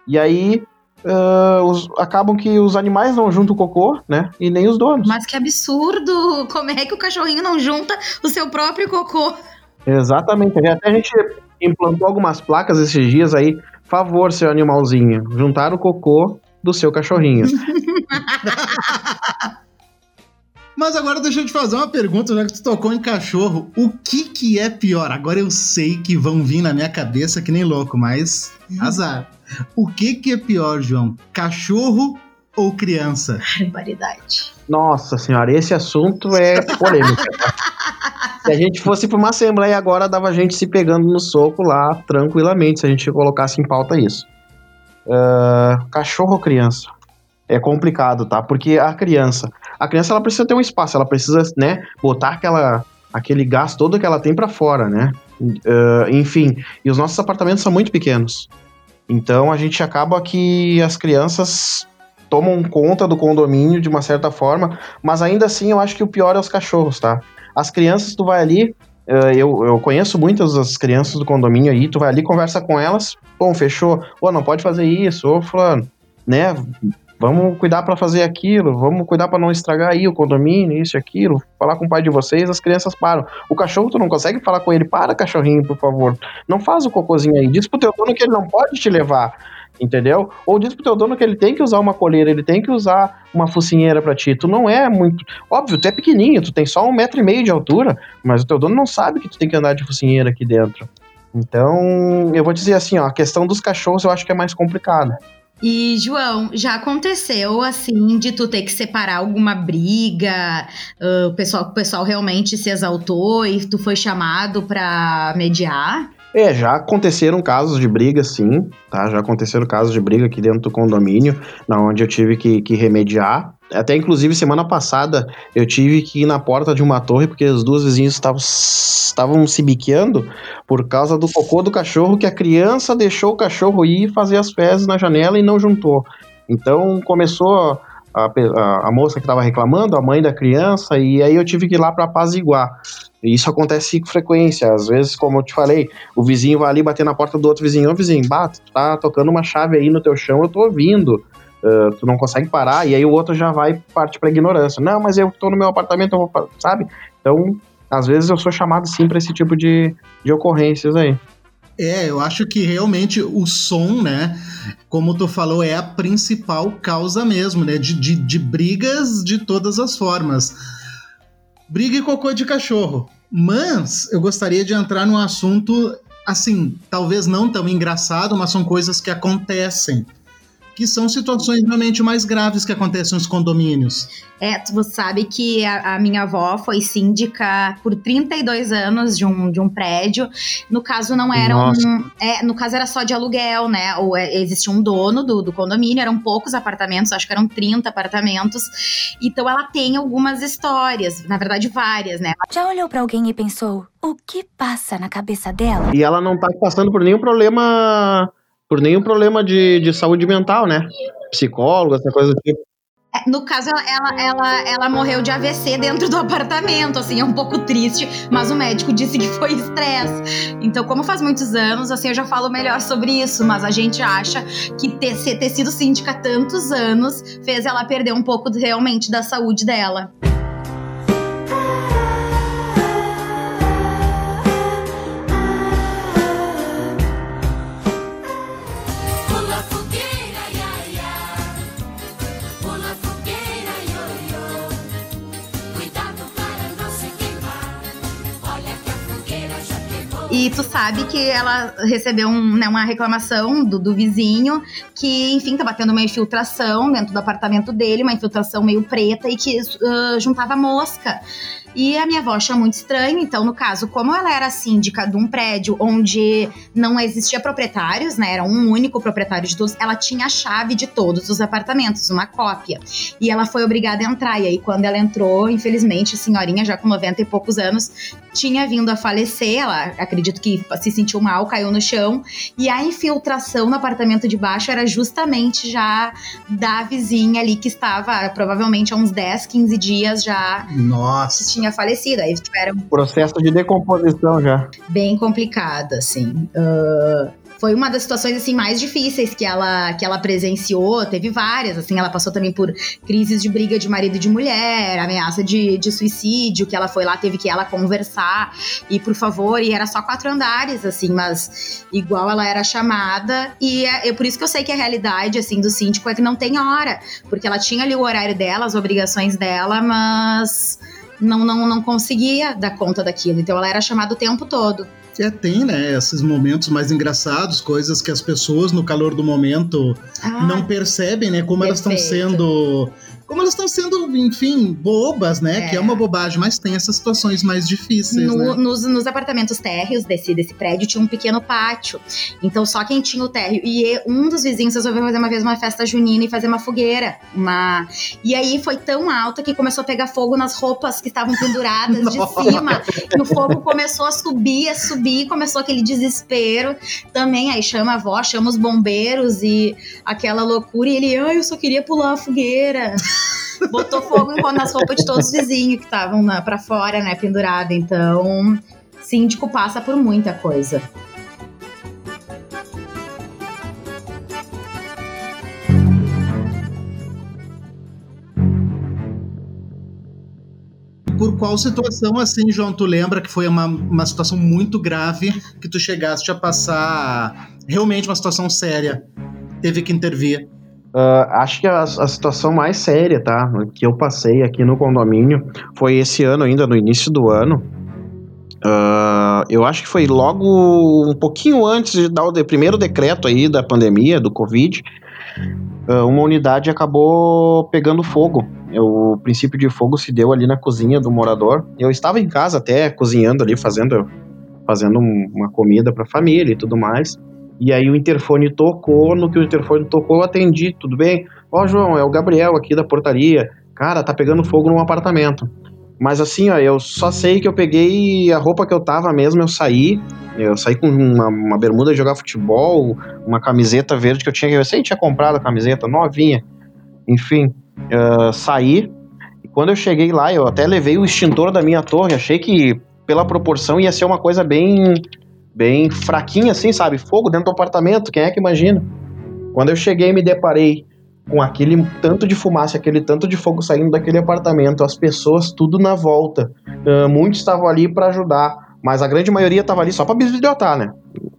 E aí uh, os, acabam que os animais não juntam o cocô, né? E nem os donos. Mas que absurdo! Como é que o cachorrinho não junta o seu próprio cocô? Exatamente. Até a gente implantou algumas placas esses dias aí. Favor, seu animalzinho, juntar o cocô do seu cachorrinho. Mas agora deixa eu te fazer uma pergunta, já que tu tocou em cachorro. O que que é pior? Agora eu sei que vão vir na minha cabeça que nem louco, mas azar. O que que é pior, João? Cachorro ou criança? Barbaridade. Nossa senhora, esse assunto é polêmico. se a gente fosse para uma assembleia agora, dava gente se pegando no soco lá tranquilamente, se a gente colocasse em pauta isso. Uh, cachorro ou criança? É complicado, tá? Porque a criança, a criança ela precisa ter um espaço, ela precisa, né, botar aquela, aquele gás todo que ela tem para fora, né? Uh, enfim, e os nossos apartamentos são muito pequenos. Então a gente acaba que as crianças tomam conta do condomínio de uma certa forma, mas ainda assim eu acho que o pior é os cachorros, tá? As crianças, tu vai ali, uh, eu, eu conheço muitas das crianças do condomínio aí, tu vai ali, conversa com elas, bom, fechou, pô, não pode fazer isso, ô fulano, né? Vamos cuidar para fazer aquilo, vamos cuidar para não estragar aí o condomínio, isso e aquilo, falar com o pai de vocês, as crianças param. O cachorro, tu não consegue falar com ele, para cachorrinho, por favor, não faz o cocôzinho aí, diz pro teu dono que ele não pode te levar, entendeu? Ou diz pro teu dono que ele tem que usar uma coleira, ele tem que usar uma focinheira para ti, tu não é muito... Óbvio, tu é pequenininho, tu tem só um metro e meio de altura, mas o teu dono não sabe que tu tem que andar de focinheira aqui dentro. Então, eu vou dizer assim, ó, a questão dos cachorros eu acho que é mais complicada. E, João, já aconteceu assim de tu ter que separar alguma briga? Uh, o, pessoal, o pessoal realmente se exaltou e tu foi chamado para mediar? É, já aconteceram casos de briga, sim, tá? Já aconteceram casos de briga aqui dentro do condomínio, na onde eu tive que, que remediar. Até inclusive semana passada eu tive que ir na porta de uma torre porque os dois vizinhos estavam, se biqueando por causa do cocô do cachorro que a criança deixou o cachorro ir fazer as fezes na janela e não juntou. Então começou a, a, a moça que estava reclamando, a mãe da criança, e aí eu tive que ir lá para apaziguar. E isso acontece com frequência. Às vezes, como eu te falei, o vizinho vai ali bater na porta do outro vizinho, ô vizinho, bate, tá tocando uma chave aí no teu chão, eu tô ouvindo. Uh, tu não consegue parar, e aí o outro já vai parte pra ignorância. Não, mas eu tô no meu apartamento, eu vou, sabe? Então, às vezes eu sou chamado sim para esse tipo de, de ocorrências aí. É, eu acho que realmente o som, né, como tu falou, é a principal causa mesmo, né, de, de, de brigas de todas as formas. Briga e cocô de cachorro. Mas eu gostaria de entrar num assunto, assim, talvez não tão engraçado, mas são coisas que acontecem que são situações realmente mais graves que acontecem nos condomínios. É, tu sabe que a, a, minha avó foi síndica por 32 anos de um, de um prédio. No caso, não era Nossa. um. É, no caso, era só de aluguel, né? Ou é, existia um dono do, do condomínio, eram poucos apartamentos, acho que eram 30 apartamentos. Então ela tem algumas histórias, na verdade, várias, né? Já olhou para alguém e pensou: o que passa na cabeça dela? E ela não tá passando por nenhum problema por nenhum problema de, de saúde mental, né? Psicólogo, essa coisa do tipo. É, no caso, ela, ela, ela, morreu de AVC dentro do apartamento, assim, é um pouco triste, mas o médico disse que foi estresse. Então, como faz muitos anos, assim, eu já falo melhor sobre isso, mas a gente acha que ter, ter sido síndica tantos anos fez ela perder um pouco realmente da saúde dela. E tu sabe que ela recebeu um, né, uma reclamação do, do, vizinho que, enfim, tava tendo uma infiltração dentro do apartamento dele, uma infiltração meio preta e que uh, juntava mosca. E a minha avó achou muito estranho, então, no caso, como ela era síndica de um prédio onde não existia proprietários, né? Era um único proprietário de todos, ela tinha a chave de todos os apartamentos, uma cópia. E ela foi obrigada a entrar. E aí, quando ela entrou, infelizmente, a senhorinha, já com 90 e poucos anos, tinha vindo a falecer. Ela acredito que se sentiu mal, caiu no chão. E a infiltração no apartamento de baixo era justamente já da vizinha ali que estava provavelmente há uns 10, 15 dias já. Nossa. Tinha falecido. Aí tiveram. Processo de decomposição já. Bem complicado, assim. Uh, foi uma das situações assim mais difíceis que ela que ela presenciou. Teve várias, assim, ela passou também por crises de briga de marido e de mulher, ameaça de, de suicídio, que ela foi lá, teve que ela conversar e por favor, e era só quatro andares, assim, mas igual ela era chamada e é, é por isso que eu sei que a realidade assim do síndico é que não tem hora, porque ela tinha ali o horário dela, as obrigações dela, mas não, não, não conseguia dar conta daquilo. Então ela era chamada o tempo todo. É, tem, né, esses momentos mais engraçados, coisas que as pessoas no calor do momento ah, não percebem, né, como perfeito. elas estão sendo como elas estão sendo, enfim, bobas, né? É. Que é uma bobagem, mas tem essas situações mais difíceis. No, né? nos, nos, apartamentos térreos desse, desse prédio tinha um pequeno pátio. Então só quem tinha o térreo. E um dos vizinhos resolveu fazer uma vez uma festa junina e fazer uma fogueira. Uma... E aí foi tão alta que começou a pegar fogo nas roupas que estavam penduradas de cima. E o fogo começou a subir, a subir, começou aquele desespero. Também aí chama a avó, chama os bombeiros e aquela loucura. E ele, ai, eu só queria pular a fogueira. Botou fogo nas roupas de todos os vizinhos que estavam para fora, né, pendurada. Então, síndico passa por muita coisa. Por qual situação, assim, João, tu lembra que foi uma, uma situação muito grave que tu chegaste a passar realmente uma situação séria? Teve que intervir. Uh, acho que a, a, situação mais séria, tá? Que eu passei aqui no condomínio foi esse ano ainda, no início do ano. Uh, eu acho que foi logo um pouquinho antes de dar o de, primeiro decreto aí da pandemia, do Covid. Uh, uma unidade acabou pegando fogo. O princípio de fogo se deu ali na cozinha do morador. Eu estava em casa até cozinhando ali, fazendo, fazendo uma comida para a família e tudo mais. E aí o interfone tocou, no que o interfone tocou, eu atendi, tudo bem? Ó, oh, João, é o Gabriel aqui da portaria. Cara, tá pegando fogo num apartamento. Mas assim, ó, eu só sei que eu peguei a roupa que eu tava mesmo, eu saí. Eu saí com uma, uma bermuda de jogar futebol, uma camiseta verde que eu tinha. Eu sei tinha comprado a camiseta novinha. Enfim, uh, saí. E quando eu cheguei lá, eu até levei o extintor da minha torre. Achei que, pela proporção, ia ser uma coisa bem bem fraquinha assim, sabe? Fogo dentro do apartamento, quem é que imagina? Quando eu cheguei me deparei com aquele tanto de fumaça, aquele tanto de fogo saindo daquele apartamento, as pessoas tudo na volta. Uh, muitos estavam ali para ajudar, mas a grande maioria estava ali só para bisbilhotar, né?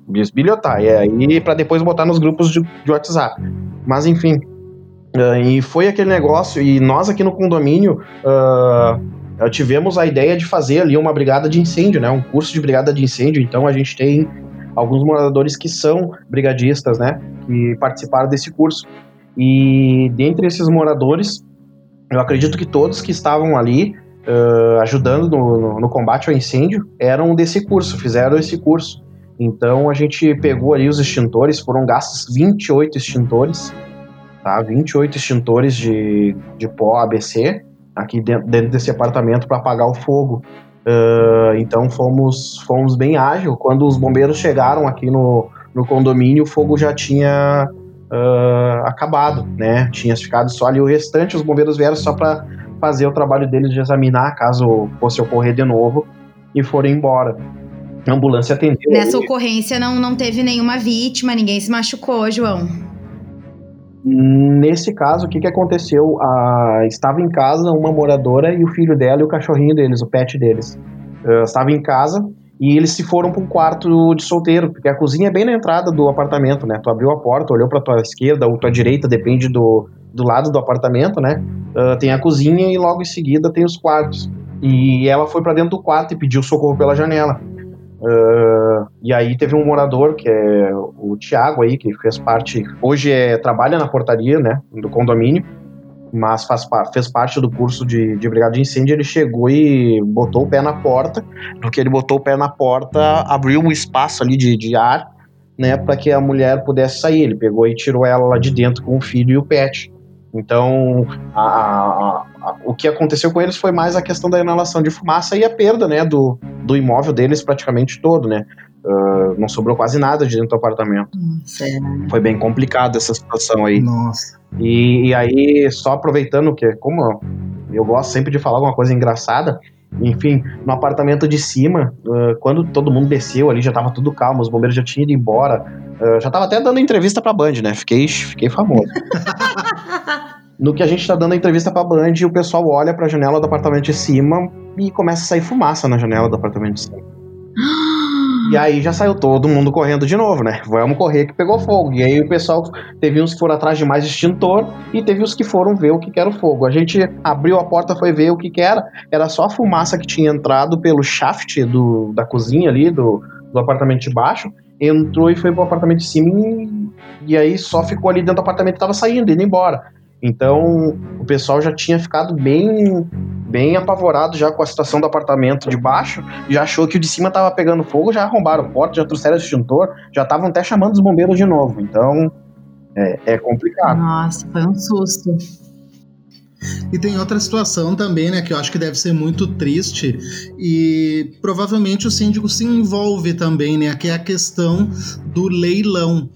Bisbilhotar, e aí para depois botar nos grupos de, de WhatsApp. Mas enfim, uh, e foi aquele negócio, e nós aqui no condomínio. Uh, tivemos a ideia de fazer ali uma brigada de incêndio, né? Um curso de brigada de incêndio. Então a gente tem alguns moradores que são brigadistas, né? Que participaram desse curso. E dentre esses moradores, eu acredito que todos que estavam ali uh, ajudando no, no, no, combate ao incêndio eram desse curso, fizeram esse curso. Então a gente pegou ali os extintores, foram gastos 28 extintores, tá? 28 extintores de, de pó ABC, aqui dentro, dentro desse apartamento para apagar o fogo. Uh, então fomos, fomos bem ágil. Quando os bombeiros chegaram aqui no, no condomínio, o fogo já tinha uh, acabado, né? Tinha ficado só ali o restante. Os bombeiros vieram só para fazer o trabalho deles de examinar caso fosse ocorrer de novo e foram embora. A ambulância atendeu. Nessa ocorrência não, não teve nenhuma vítima, ninguém se machucou, João. Nesse caso, o que, que aconteceu? Ah, estava em casa uma moradora e o filho dela e o cachorrinho deles, o pet deles. Uh, estava em casa e eles se foram para um quarto de solteiro, porque a cozinha é bem na entrada do apartamento, né? Tu abriu a porta, olhou para tua esquerda ou tua direita, depende do, do lado do apartamento, né? Uh, tem a cozinha e logo em seguida tem os quartos. E ela foi para dentro do quarto e pediu socorro pela janela. Uh, e aí teve um morador, que é o Tiago aí, que fez parte, hoje é, trabalha na portaria, né, do condomínio, mas faz, fez parte do curso de, de brigada de incêndio, ele chegou e botou o pé na porta, no que ele botou o pé na porta, abriu um espaço ali de, de ar, né, para que a mulher pudesse sair, ele pegou e tirou ela lá de dentro com o filho e o pet. Então, a, a, o que aconteceu com eles foi mais a questão da inalação de fumaça e a perda, né, do, do imóvel deles praticamente todo, né? Uh, não sobrou quase nada de dentro do apartamento. Hum, foi bem complicada essa situação aí. Nossa. E, e, aí, só aproveitando que, como eu gosto sempre de falar alguma coisa engraçada, Enfim, no apartamento de cima, uh, quando todo mundo desceu ali, já tava tudo calmo, os bombeiros já tinham ido embora. Uh, já tava até dando entrevista pra Band, né? Fiquei, fiquei famoso. no que a gente tá dando a entrevista pra Band, o pessoal olha pra janela do apartamento de cima e começa a sair fumaça na janela do apartamento de cima. E aí já saiu todo mundo correndo de novo, né? Vamos correr que pegou fogo. E aí o pessoal teve uns que foram atrás de mais extintor e teve os que foram ver o que, que era o fogo. A gente abriu a porta, foi ver o que, que era. Era só a fumaça que tinha entrado pelo shaft do, da cozinha ali, do, do apartamento de baixo. Entrou e foi pro apartamento de cima e, e aí só ficou ali dentro do apartamento tava saindo, indo embora. Então o pessoal já tinha ficado bem bem apavorado já com a situação do apartamento de baixo, já achou que o de cima tava pegando fogo, já arrombaram a porta, já trouxeram o extintor, já estavam até chamando os bombeiros de novo. Então é, é complicado. Nossa, foi um susto. E tem outra situação também, né, que eu acho que deve ser muito triste e provavelmente o síndico se envolve também, né, que é a questão do leilão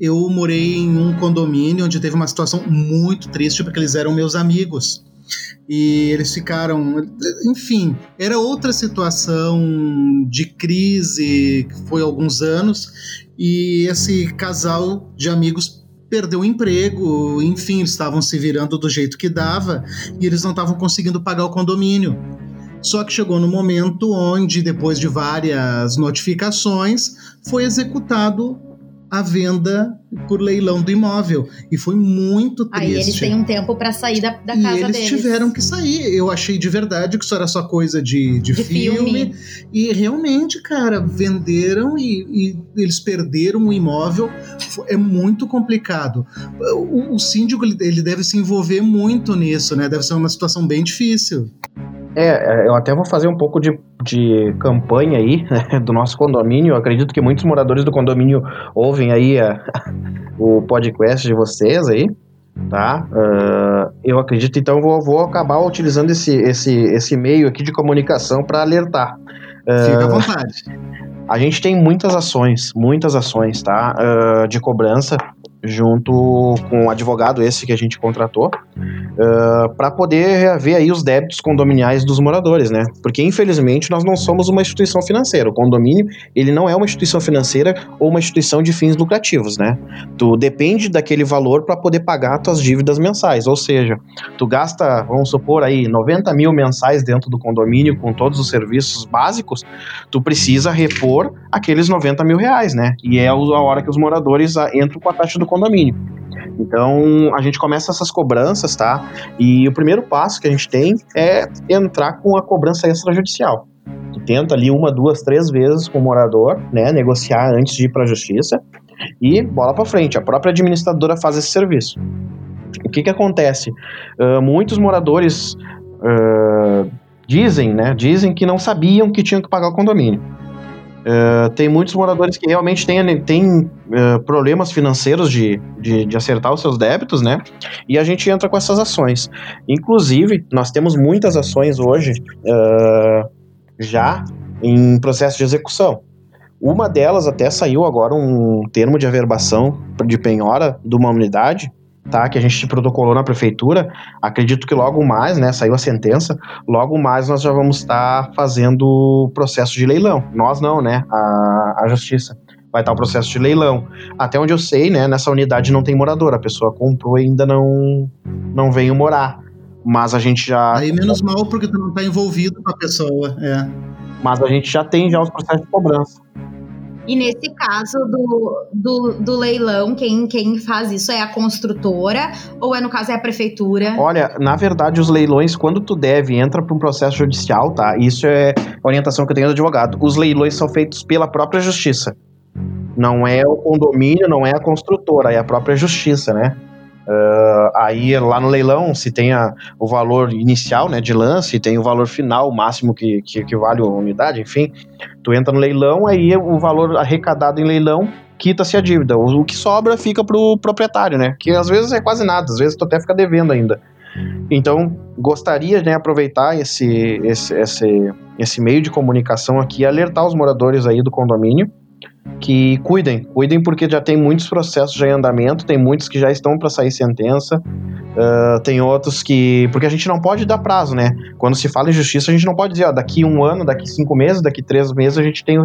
eu morei em um condomínio onde teve uma situação muito triste porque eles eram meus amigos. E eles ficaram. Enfim, era outra situação de crise, que foi alguns anos, e esse casal de amigos perdeu o emprego, enfim, eles estavam se virando do jeito que dava e eles não estavam conseguindo pagar o condomínio. Só que chegou no momento onde, depois de várias notificações, foi executado a venda por leilão do imóvel. E foi muito triste. Aí eles têm um tempo para sair da, da e casa eles deles. tiveram que sair. Eu achei de verdade que isso era só coisa de, de, De filme. filme. E realmente, cara, venderam e, e eles perderam o imóvel. É muito complicado. O, o síndico ele deve se envolver muito nisso, né? Deve ser uma situação bem difícil. É, é, eu até vou fazer um pouco de, de campanha aí né, do nosso condomínio. Eu acredito que muitos moradores do condomínio ouvem aí a- o podcast de vocês aí, tá? Ah, eu acredito, então, vou, vou acabar utilizando esse, esse, esse meio aqui de comunicação para alertar. Fica à vontade. A gente tem muitas ações, muitas ações, tá? Ah, de cobrança, junto com o advogado esse que a gente contratou, para poder reaver aí os débitos condominiais dos moradores, né? Porque infelizmente nós não somos uma instituição financeira. O condomínio ele não é uma instituição financeira ou uma instituição de fins lucrativos, né? Tu depende daquele valor para poder pagar tuas dívidas mensais, ou seja, tu gasta, vamos supor aí, 90 mil mensais dentro do condomínio com todos os serviços básicos, tu precisa repor aqueles 90 mil reais, né? E é a hora que os moradores ah, entram com a taxa do condomínio. Então a gente começa essas cobranças, tá? E o primeiro passo que a gente tem é entrar com a cobrança extrajudicial. Tu tenta ali uma, duas, três vezes com o morador, né? Negociar antes de ir para a justiça e bola para frente. A própria administradora faz esse serviço. O que que acontece? Ah, muitos moradores ah, dizem, né? Dizem que não sabiam que tinham que pagar o condomínio. Uh, tem muitos moradores que realmente têm, têm uh, problemas financeiros de, de, de acertar os seus débitos, né? E a gente entra com essas ações. Inclusive, nós temos muitas ações hoje uh, já em processo de execução. Uma delas até saiu agora um termo de averbação de penhora de uma unidade, tá? Que a gente protocolou na prefeitura. Acredito que logo mais, né? Saiu a sentença. Logo mais nós já vamos estar fazendo o processo de leilão. Nós não, né? A, a justiça vai estar o processo de leilão. Até onde eu sei, né? Nessa unidade não tem morador. A pessoa comprou e ainda não não veio morar. Mas a gente já. Aí menos mal porque tu não tá envolvido com a pessoa. É. Mas a gente já tem já os processos de cobrança. E nesse caso do, do, do leilão, quem, quem faz isso é a construtora ou é no caso é a prefeitura? Olha, na verdade, os leilões, quando tu deve, entra para um processo judicial, tá? Isso é orientação que eu tenho do advogado. Os leilões são feitos pela própria justiça. Não é o condomínio, não é a construtora, é a própria justiça, né? Uh, aí lá no leilão se tem a, o valor inicial né, de lance, tem o valor final, o máximo que, que equivale a unidade, enfim. Tu entra no leilão, aí o valor arrecadado em leilão quita-se a dívida. O, o que sobra fica pro proprietário, né? Que às vezes é quase nada, às vezes tu até fica devendo ainda. Então, gostaria de né, aproveitar esse, esse, esse, esse meio de comunicação aqui e alertar os moradores aí do condomínio que cuidem, cuidem porque já tem muitos processos já em andamento, tem muitos que já estão para sair sentença, uh, tem outros que. Porque a gente não pode dar prazo, né? Quando se fala em justiça, a gente não pode dizer, ó, daqui um ano, daqui cinco meses, daqui três meses a gente tem o,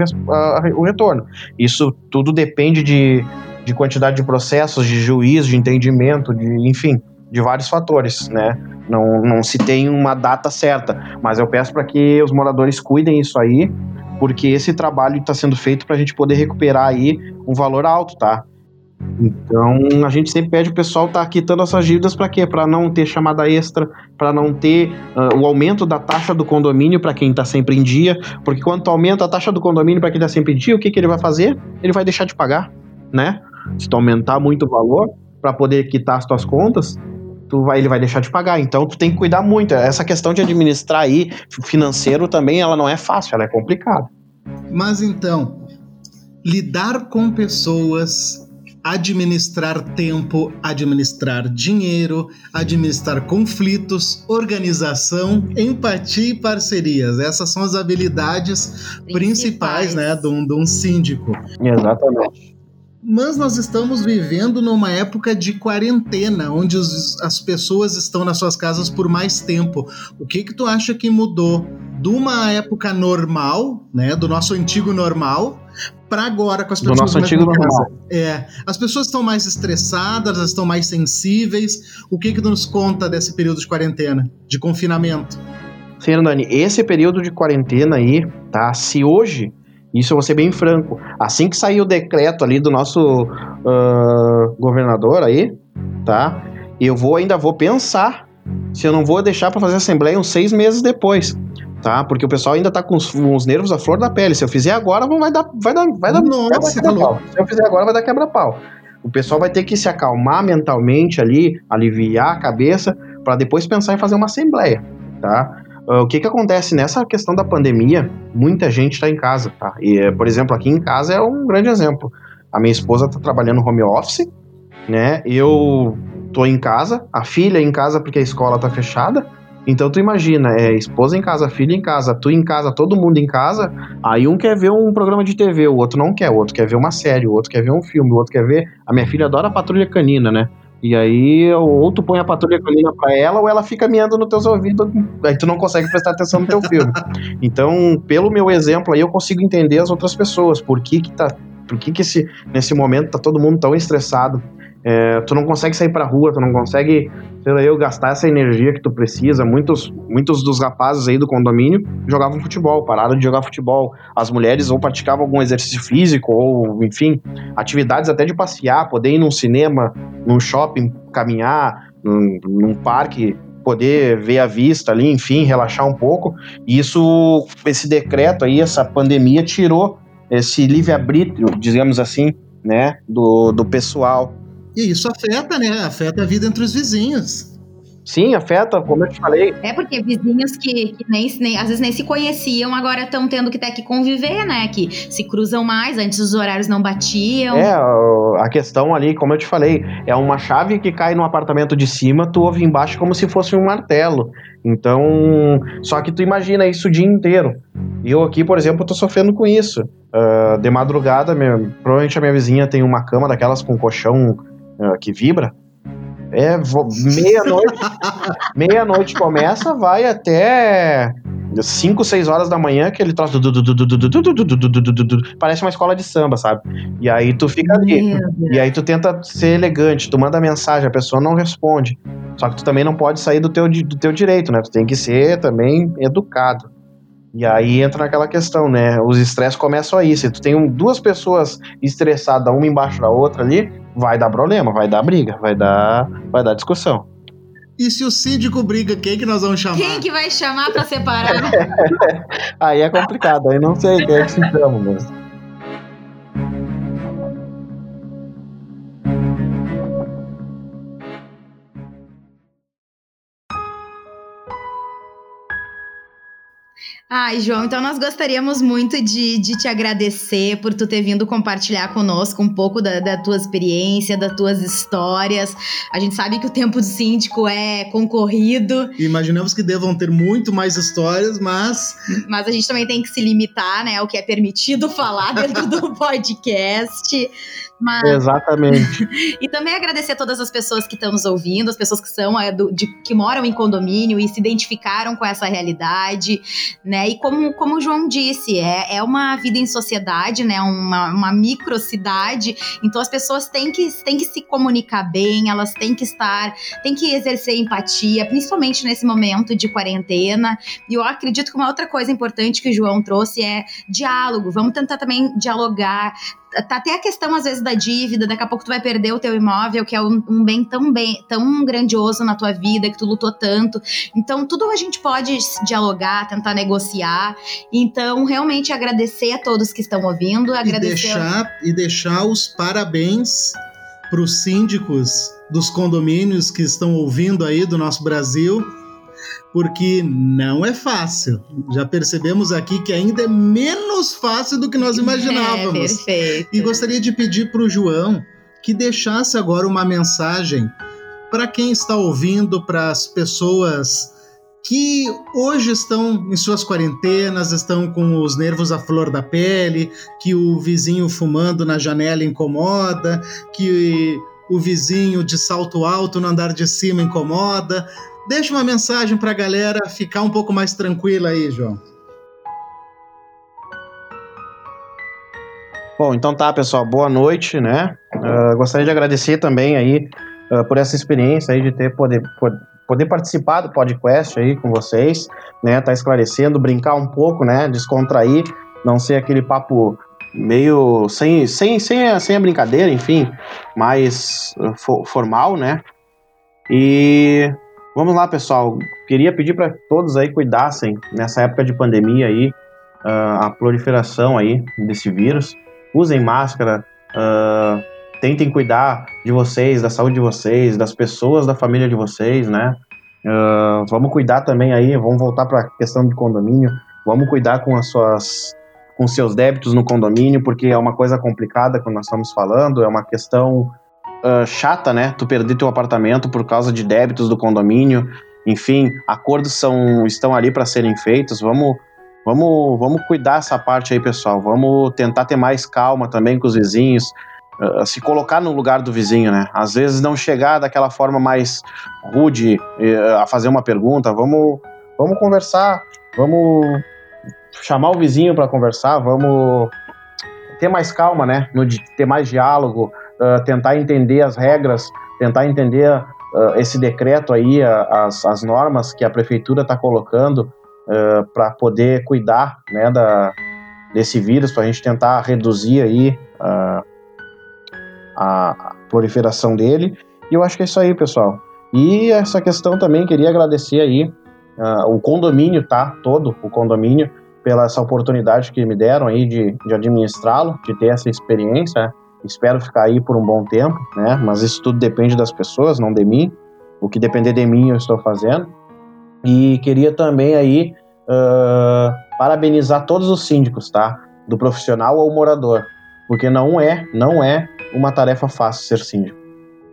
o retorno. Isso tudo depende de, de quantidade de processos, de juiz, de entendimento, de enfim, de vários fatores, né? Não, não se tem uma data certa, mas eu peço para que os moradores cuidem isso aí, porque esse trabalho está sendo feito para a gente poder recuperar aí um valor alto, tá? Então a gente sempre pede o pessoal estar tá quitando essas dívidas para quê? Para não ter chamada extra, para não ter uh, o aumento da taxa do condomínio para quem está sempre em dia, porque quando aumenta a taxa do condomínio para quem está sempre em dia, o que, que ele vai fazer? Ele vai deixar de pagar, né? Se tu aumentar muito o valor para poder quitar as tuas contas, tu vai, ele vai deixar de pagar. Então tu tem que cuidar muito. Essa questão de administrar aí financeiro também, ela não é fácil, ela é complicada. Mas então, lidar com pessoas, administrar tempo, administrar dinheiro, administrar conflitos, organização, empatia e parcerias. Essas são as habilidades principais, principais né, de um, de um síndico. Exatamente. Mas nós estamos vivendo numa época de quarentena, onde os, as pessoas estão nas suas casas por mais tempo. O que que tu acha que mudou de uma época normal, né, do nosso antigo normal, para agora com as pessoas do nosso antigo normal? É, as pessoas estão mais estressadas, estão mais sensíveis. O que que nos conta desse período de quarentena, de confinamento? Sim, Hernani, esse período de quarentena aí, tá? Se hoje isso eu vou ser bem franco. Assim que sair o decreto ali do nosso uh, governador aí, tá? Eu vou ainda vou pensar se eu não vou deixar para fazer assembleia uns seis meses depois, tá? Porque o pessoal ainda tá com os, os nervos à flor da pele. Se eu fizer agora, vai dar, vai dar, vai dar, Nossa, vai dar quebra-pau. Se eu fizer agora, vai dar quebra-pau. O pessoal vai ter que se acalmar mentalmente ali, aliviar a cabeça, para depois pensar em fazer uma assembleia, tá? Uh, o que que acontece nessa questão da pandemia? Muita gente está em casa, tá? E, por exemplo, aqui em casa é um grande exemplo. A minha esposa está trabalhando home office, né? Eu tô em casa, a filha em casa porque a escola tá fechada. Então tu imagina, é esposa em casa, filha em casa, tu em casa, todo mundo em casa. Aí um quer ver um programa de TV, o outro não quer, o outro quer ver uma série, o outro quer ver um filme, o outro quer ver. A minha filha adora a Patrulha Canina, né? E aí, ou tu põe a patrulha canina pra ela, ou ela fica miando nos teus ouvidos, aí tu não consegue prestar atenção no teu filme. Então, pelo meu exemplo aí, eu consigo entender as outras pessoas, por que que tá, por que que esse, nesse momento tá todo mundo tão estressado, é, tu não consegue sair pra rua, tu não consegue, sei lá, eu gastar essa energia que tu precisa. Muitos, muitos dos rapazes aí do condomínio jogavam futebol, pararam de jogar futebol. As mulheres ou praticavam algum exercício físico, ou, enfim, atividades até de passear, poder ir num cinema, num shopping, caminhar, num, num parque, poder ver a vista ali, enfim, relaxar um pouco. E isso, esse decreto aí, essa pandemia tirou esse livre-arbítrio, digamos assim, né, do, do pessoal. E isso afeta, né? Afeta a vida entre os vizinhos. Sim, afeta, como eu te falei. É porque vizinhos que, que nem, nem, às vezes nem se conheciam, agora estão tendo que ter que conviver, né? Que se cruzam mais, antes os horários não batiam. É, a questão ali, como eu te falei, é uma chave que cai no apartamento de cima, tu ouve embaixo como se fosse um martelo. Então, só que tu imagina isso o dia inteiro. Eu aqui, por exemplo, tô sofrendo com isso. Uh, de madrugada, minha, provavelmente a minha vizinha tem uma cama daquelas com colchão que vibra. É, meia-noite. meia-noite começa, vai até 5, 6 horas da manhã, que ele troço. Parece uma escola de samba, sabe? E aí tu fica ali. E aí tu tenta ser elegante, tu manda mensagem, a pessoa não responde. Só que tu também não pode sair do teu, do teu direito, né? Tu tem que ser também educado. E aí entra naquela questão, né? Os estresses começam aí. Se tu tem duas pessoas estressadas, uma embaixo da outra ali, vai dar problema, vai dar briga, vai dar, vai dar discussão. E se o síndico briga, quem que nós vamos chamar? Quem que vai chamar para separar? aí é complicado, aí não sei quem é que se chama mesmo. Ai, João, então nós gostaríamos muito de, de te agradecer por tu ter vindo compartilhar conosco um pouco da, da tua experiência, das tuas histórias. A gente sabe que o tempo do síndico é concorrido. Imaginamos que devam ter muito mais histórias, mas. Mas a gente também tem que se limitar, né, ao que é permitido falar dentro do podcast. Mas... Exatamente. e também agradecer a todas as pessoas que estão nos ouvindo, as pessoas que são é, do, de, que moram em condomínio e se identificaram com essa realidade, né? E como, como o João disse, é, é uma vida em sociedade, né? Uma, uma microcidade. Então as pessoas têm que, têm que se comunicar bem, elas têm que estar, têm que exercer empatia, principalmente nesse momento de quarentena. E eu acredito que uma outra coisa importante que o João trouxe é diálogo. Vamos tentar também dialogar, tá até a questão, às vezes, da dívida, daqui a pouco tu vai perder o teu imóvel, que é um, um, bem tão bem, tão grandioso na tua vida, que tu lutou tanto. Então, tudo a gente pode dialogar, tentar negociar. Então, realmente agradecer a todos que estão ouvindo, agradecer. E deixar, e deixar os parabéns para os síndicos dos condomínios que estão ouvindo aí do nosso Brasil porque não é fácil. Já percebemos aqui que ainda é menos fácil do que nós imaginávamos. É, perfeito. E gostaria de pedir para o João que deixasse agora uma mensagem para quem está ouvindo, para as pessoas que hoje estão em suas quarentenas, estão com os nervos à flor da pele, que o vizinho fumando na janela incomoda, que o vizinho de salto alto no andar de cima incomoda. Deixa uma mensagem para a galera ficar um pouco mais tranquila aí, João. Bom, então tá, pessoal. Boa noite, né? Uh, gostaria de agradecer também aí uh, por essa experiência aí de ter poder, poder participar do podcast aí com vocês, né? Tá esclarecendo, brincar um pouco, né? Descontrair, não ser aquele papo meio sem, sem, sem, a, sem a brincadeira, enfim, mais uh, formal, né? E Vamos lá, pessoal. Queria pedir para todos aí cuidassem nessa época de pandemia aí, uh, a proliferação aí desse vírus. Usem máscara, uh, tentem cuidar de vocês, da saúde de vocês, das pessoas da família de vocês, né? Uh, vamos cuidar também aí, vamos voltar para a questão de condomínio. Vamos cuidar com as suas com seus débitos no condomínio, porque é uma coisa complicada quando nós estamos falando, é uma questão uh, chata, né? Tu perder teu apartamento por causa de débitos do condomínio. Enfim, acordos são, estão ali para serem feitos. Vamos, vamos, vamos cuidar essa parte aí, pessoal. Vamos tentar ter mais calma também com os vizinhos. Uh, se colocar no lugar do vizinho, né? Às vezes não chegar daquela forma mais rude uh, a fazer uma pergunta. Vamos, vamos conversar. Vamos chamar o vizinho para conversar. Vamos ter mais calma, né? No, ter mais diálogo uh, tentar entender as regras, tentar entender uh, esse decreto aí, as, as normas que a prefeitura está colocando uh, para poder cuidar né, da, desse vírus, para a gente tentar reduzir aí a, a proliferação dele. E eu acho que é isso aí, pessoal. E essa questão também queria agradecer aí o condomínio, tá? Todo o condomínio pela essa oportunidade que me deram aí de, de administrá-lo, de ter essa experiência. Espero ficar aí por um bom tempo, né? Mas isso tudo depende das pessoas, não de mim. O que depender de mim eu estou fazendo. E queria também aí uh, parabenizar todos os síndicos, tá? Do profissional ao morador, porque não é, não é uma tarefa fácil ser síndico.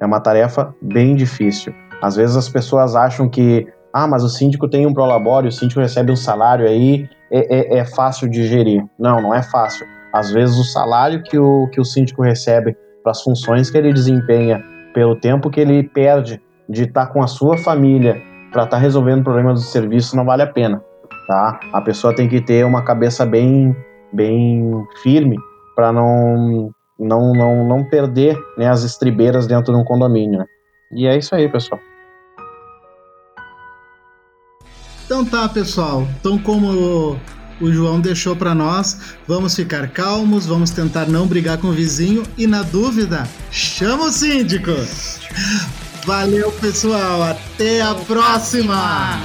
É uma tarefa bem difícil. Às vezes as pessoas acham que, ah, mas o síndico tem um prolabório, o síndico recebe um salário aí, é, é, é fácil de gerir. Não, não é fácil às vezes o salário que o, que o síndico recebe para as funções que ele desempenha, pelo tempo que ele perde de estar tá com a sua família para estar tá resolvendo problemas do serviço, não vale a pena. Tá? A pessoa tem que ter uma cabeça bem, bem firme para não, não, não, não perder né, as estribeiras dentro de um condomínio. Né? E é isso aí, pessoal. Então tá, pessoal. Então, como o João deixou para nós. Vamos ficar calmos, vamos tentar não brigar com o vizinho e, na dúvida, chama o síndico. Valeu, pessoal. Até a próxima.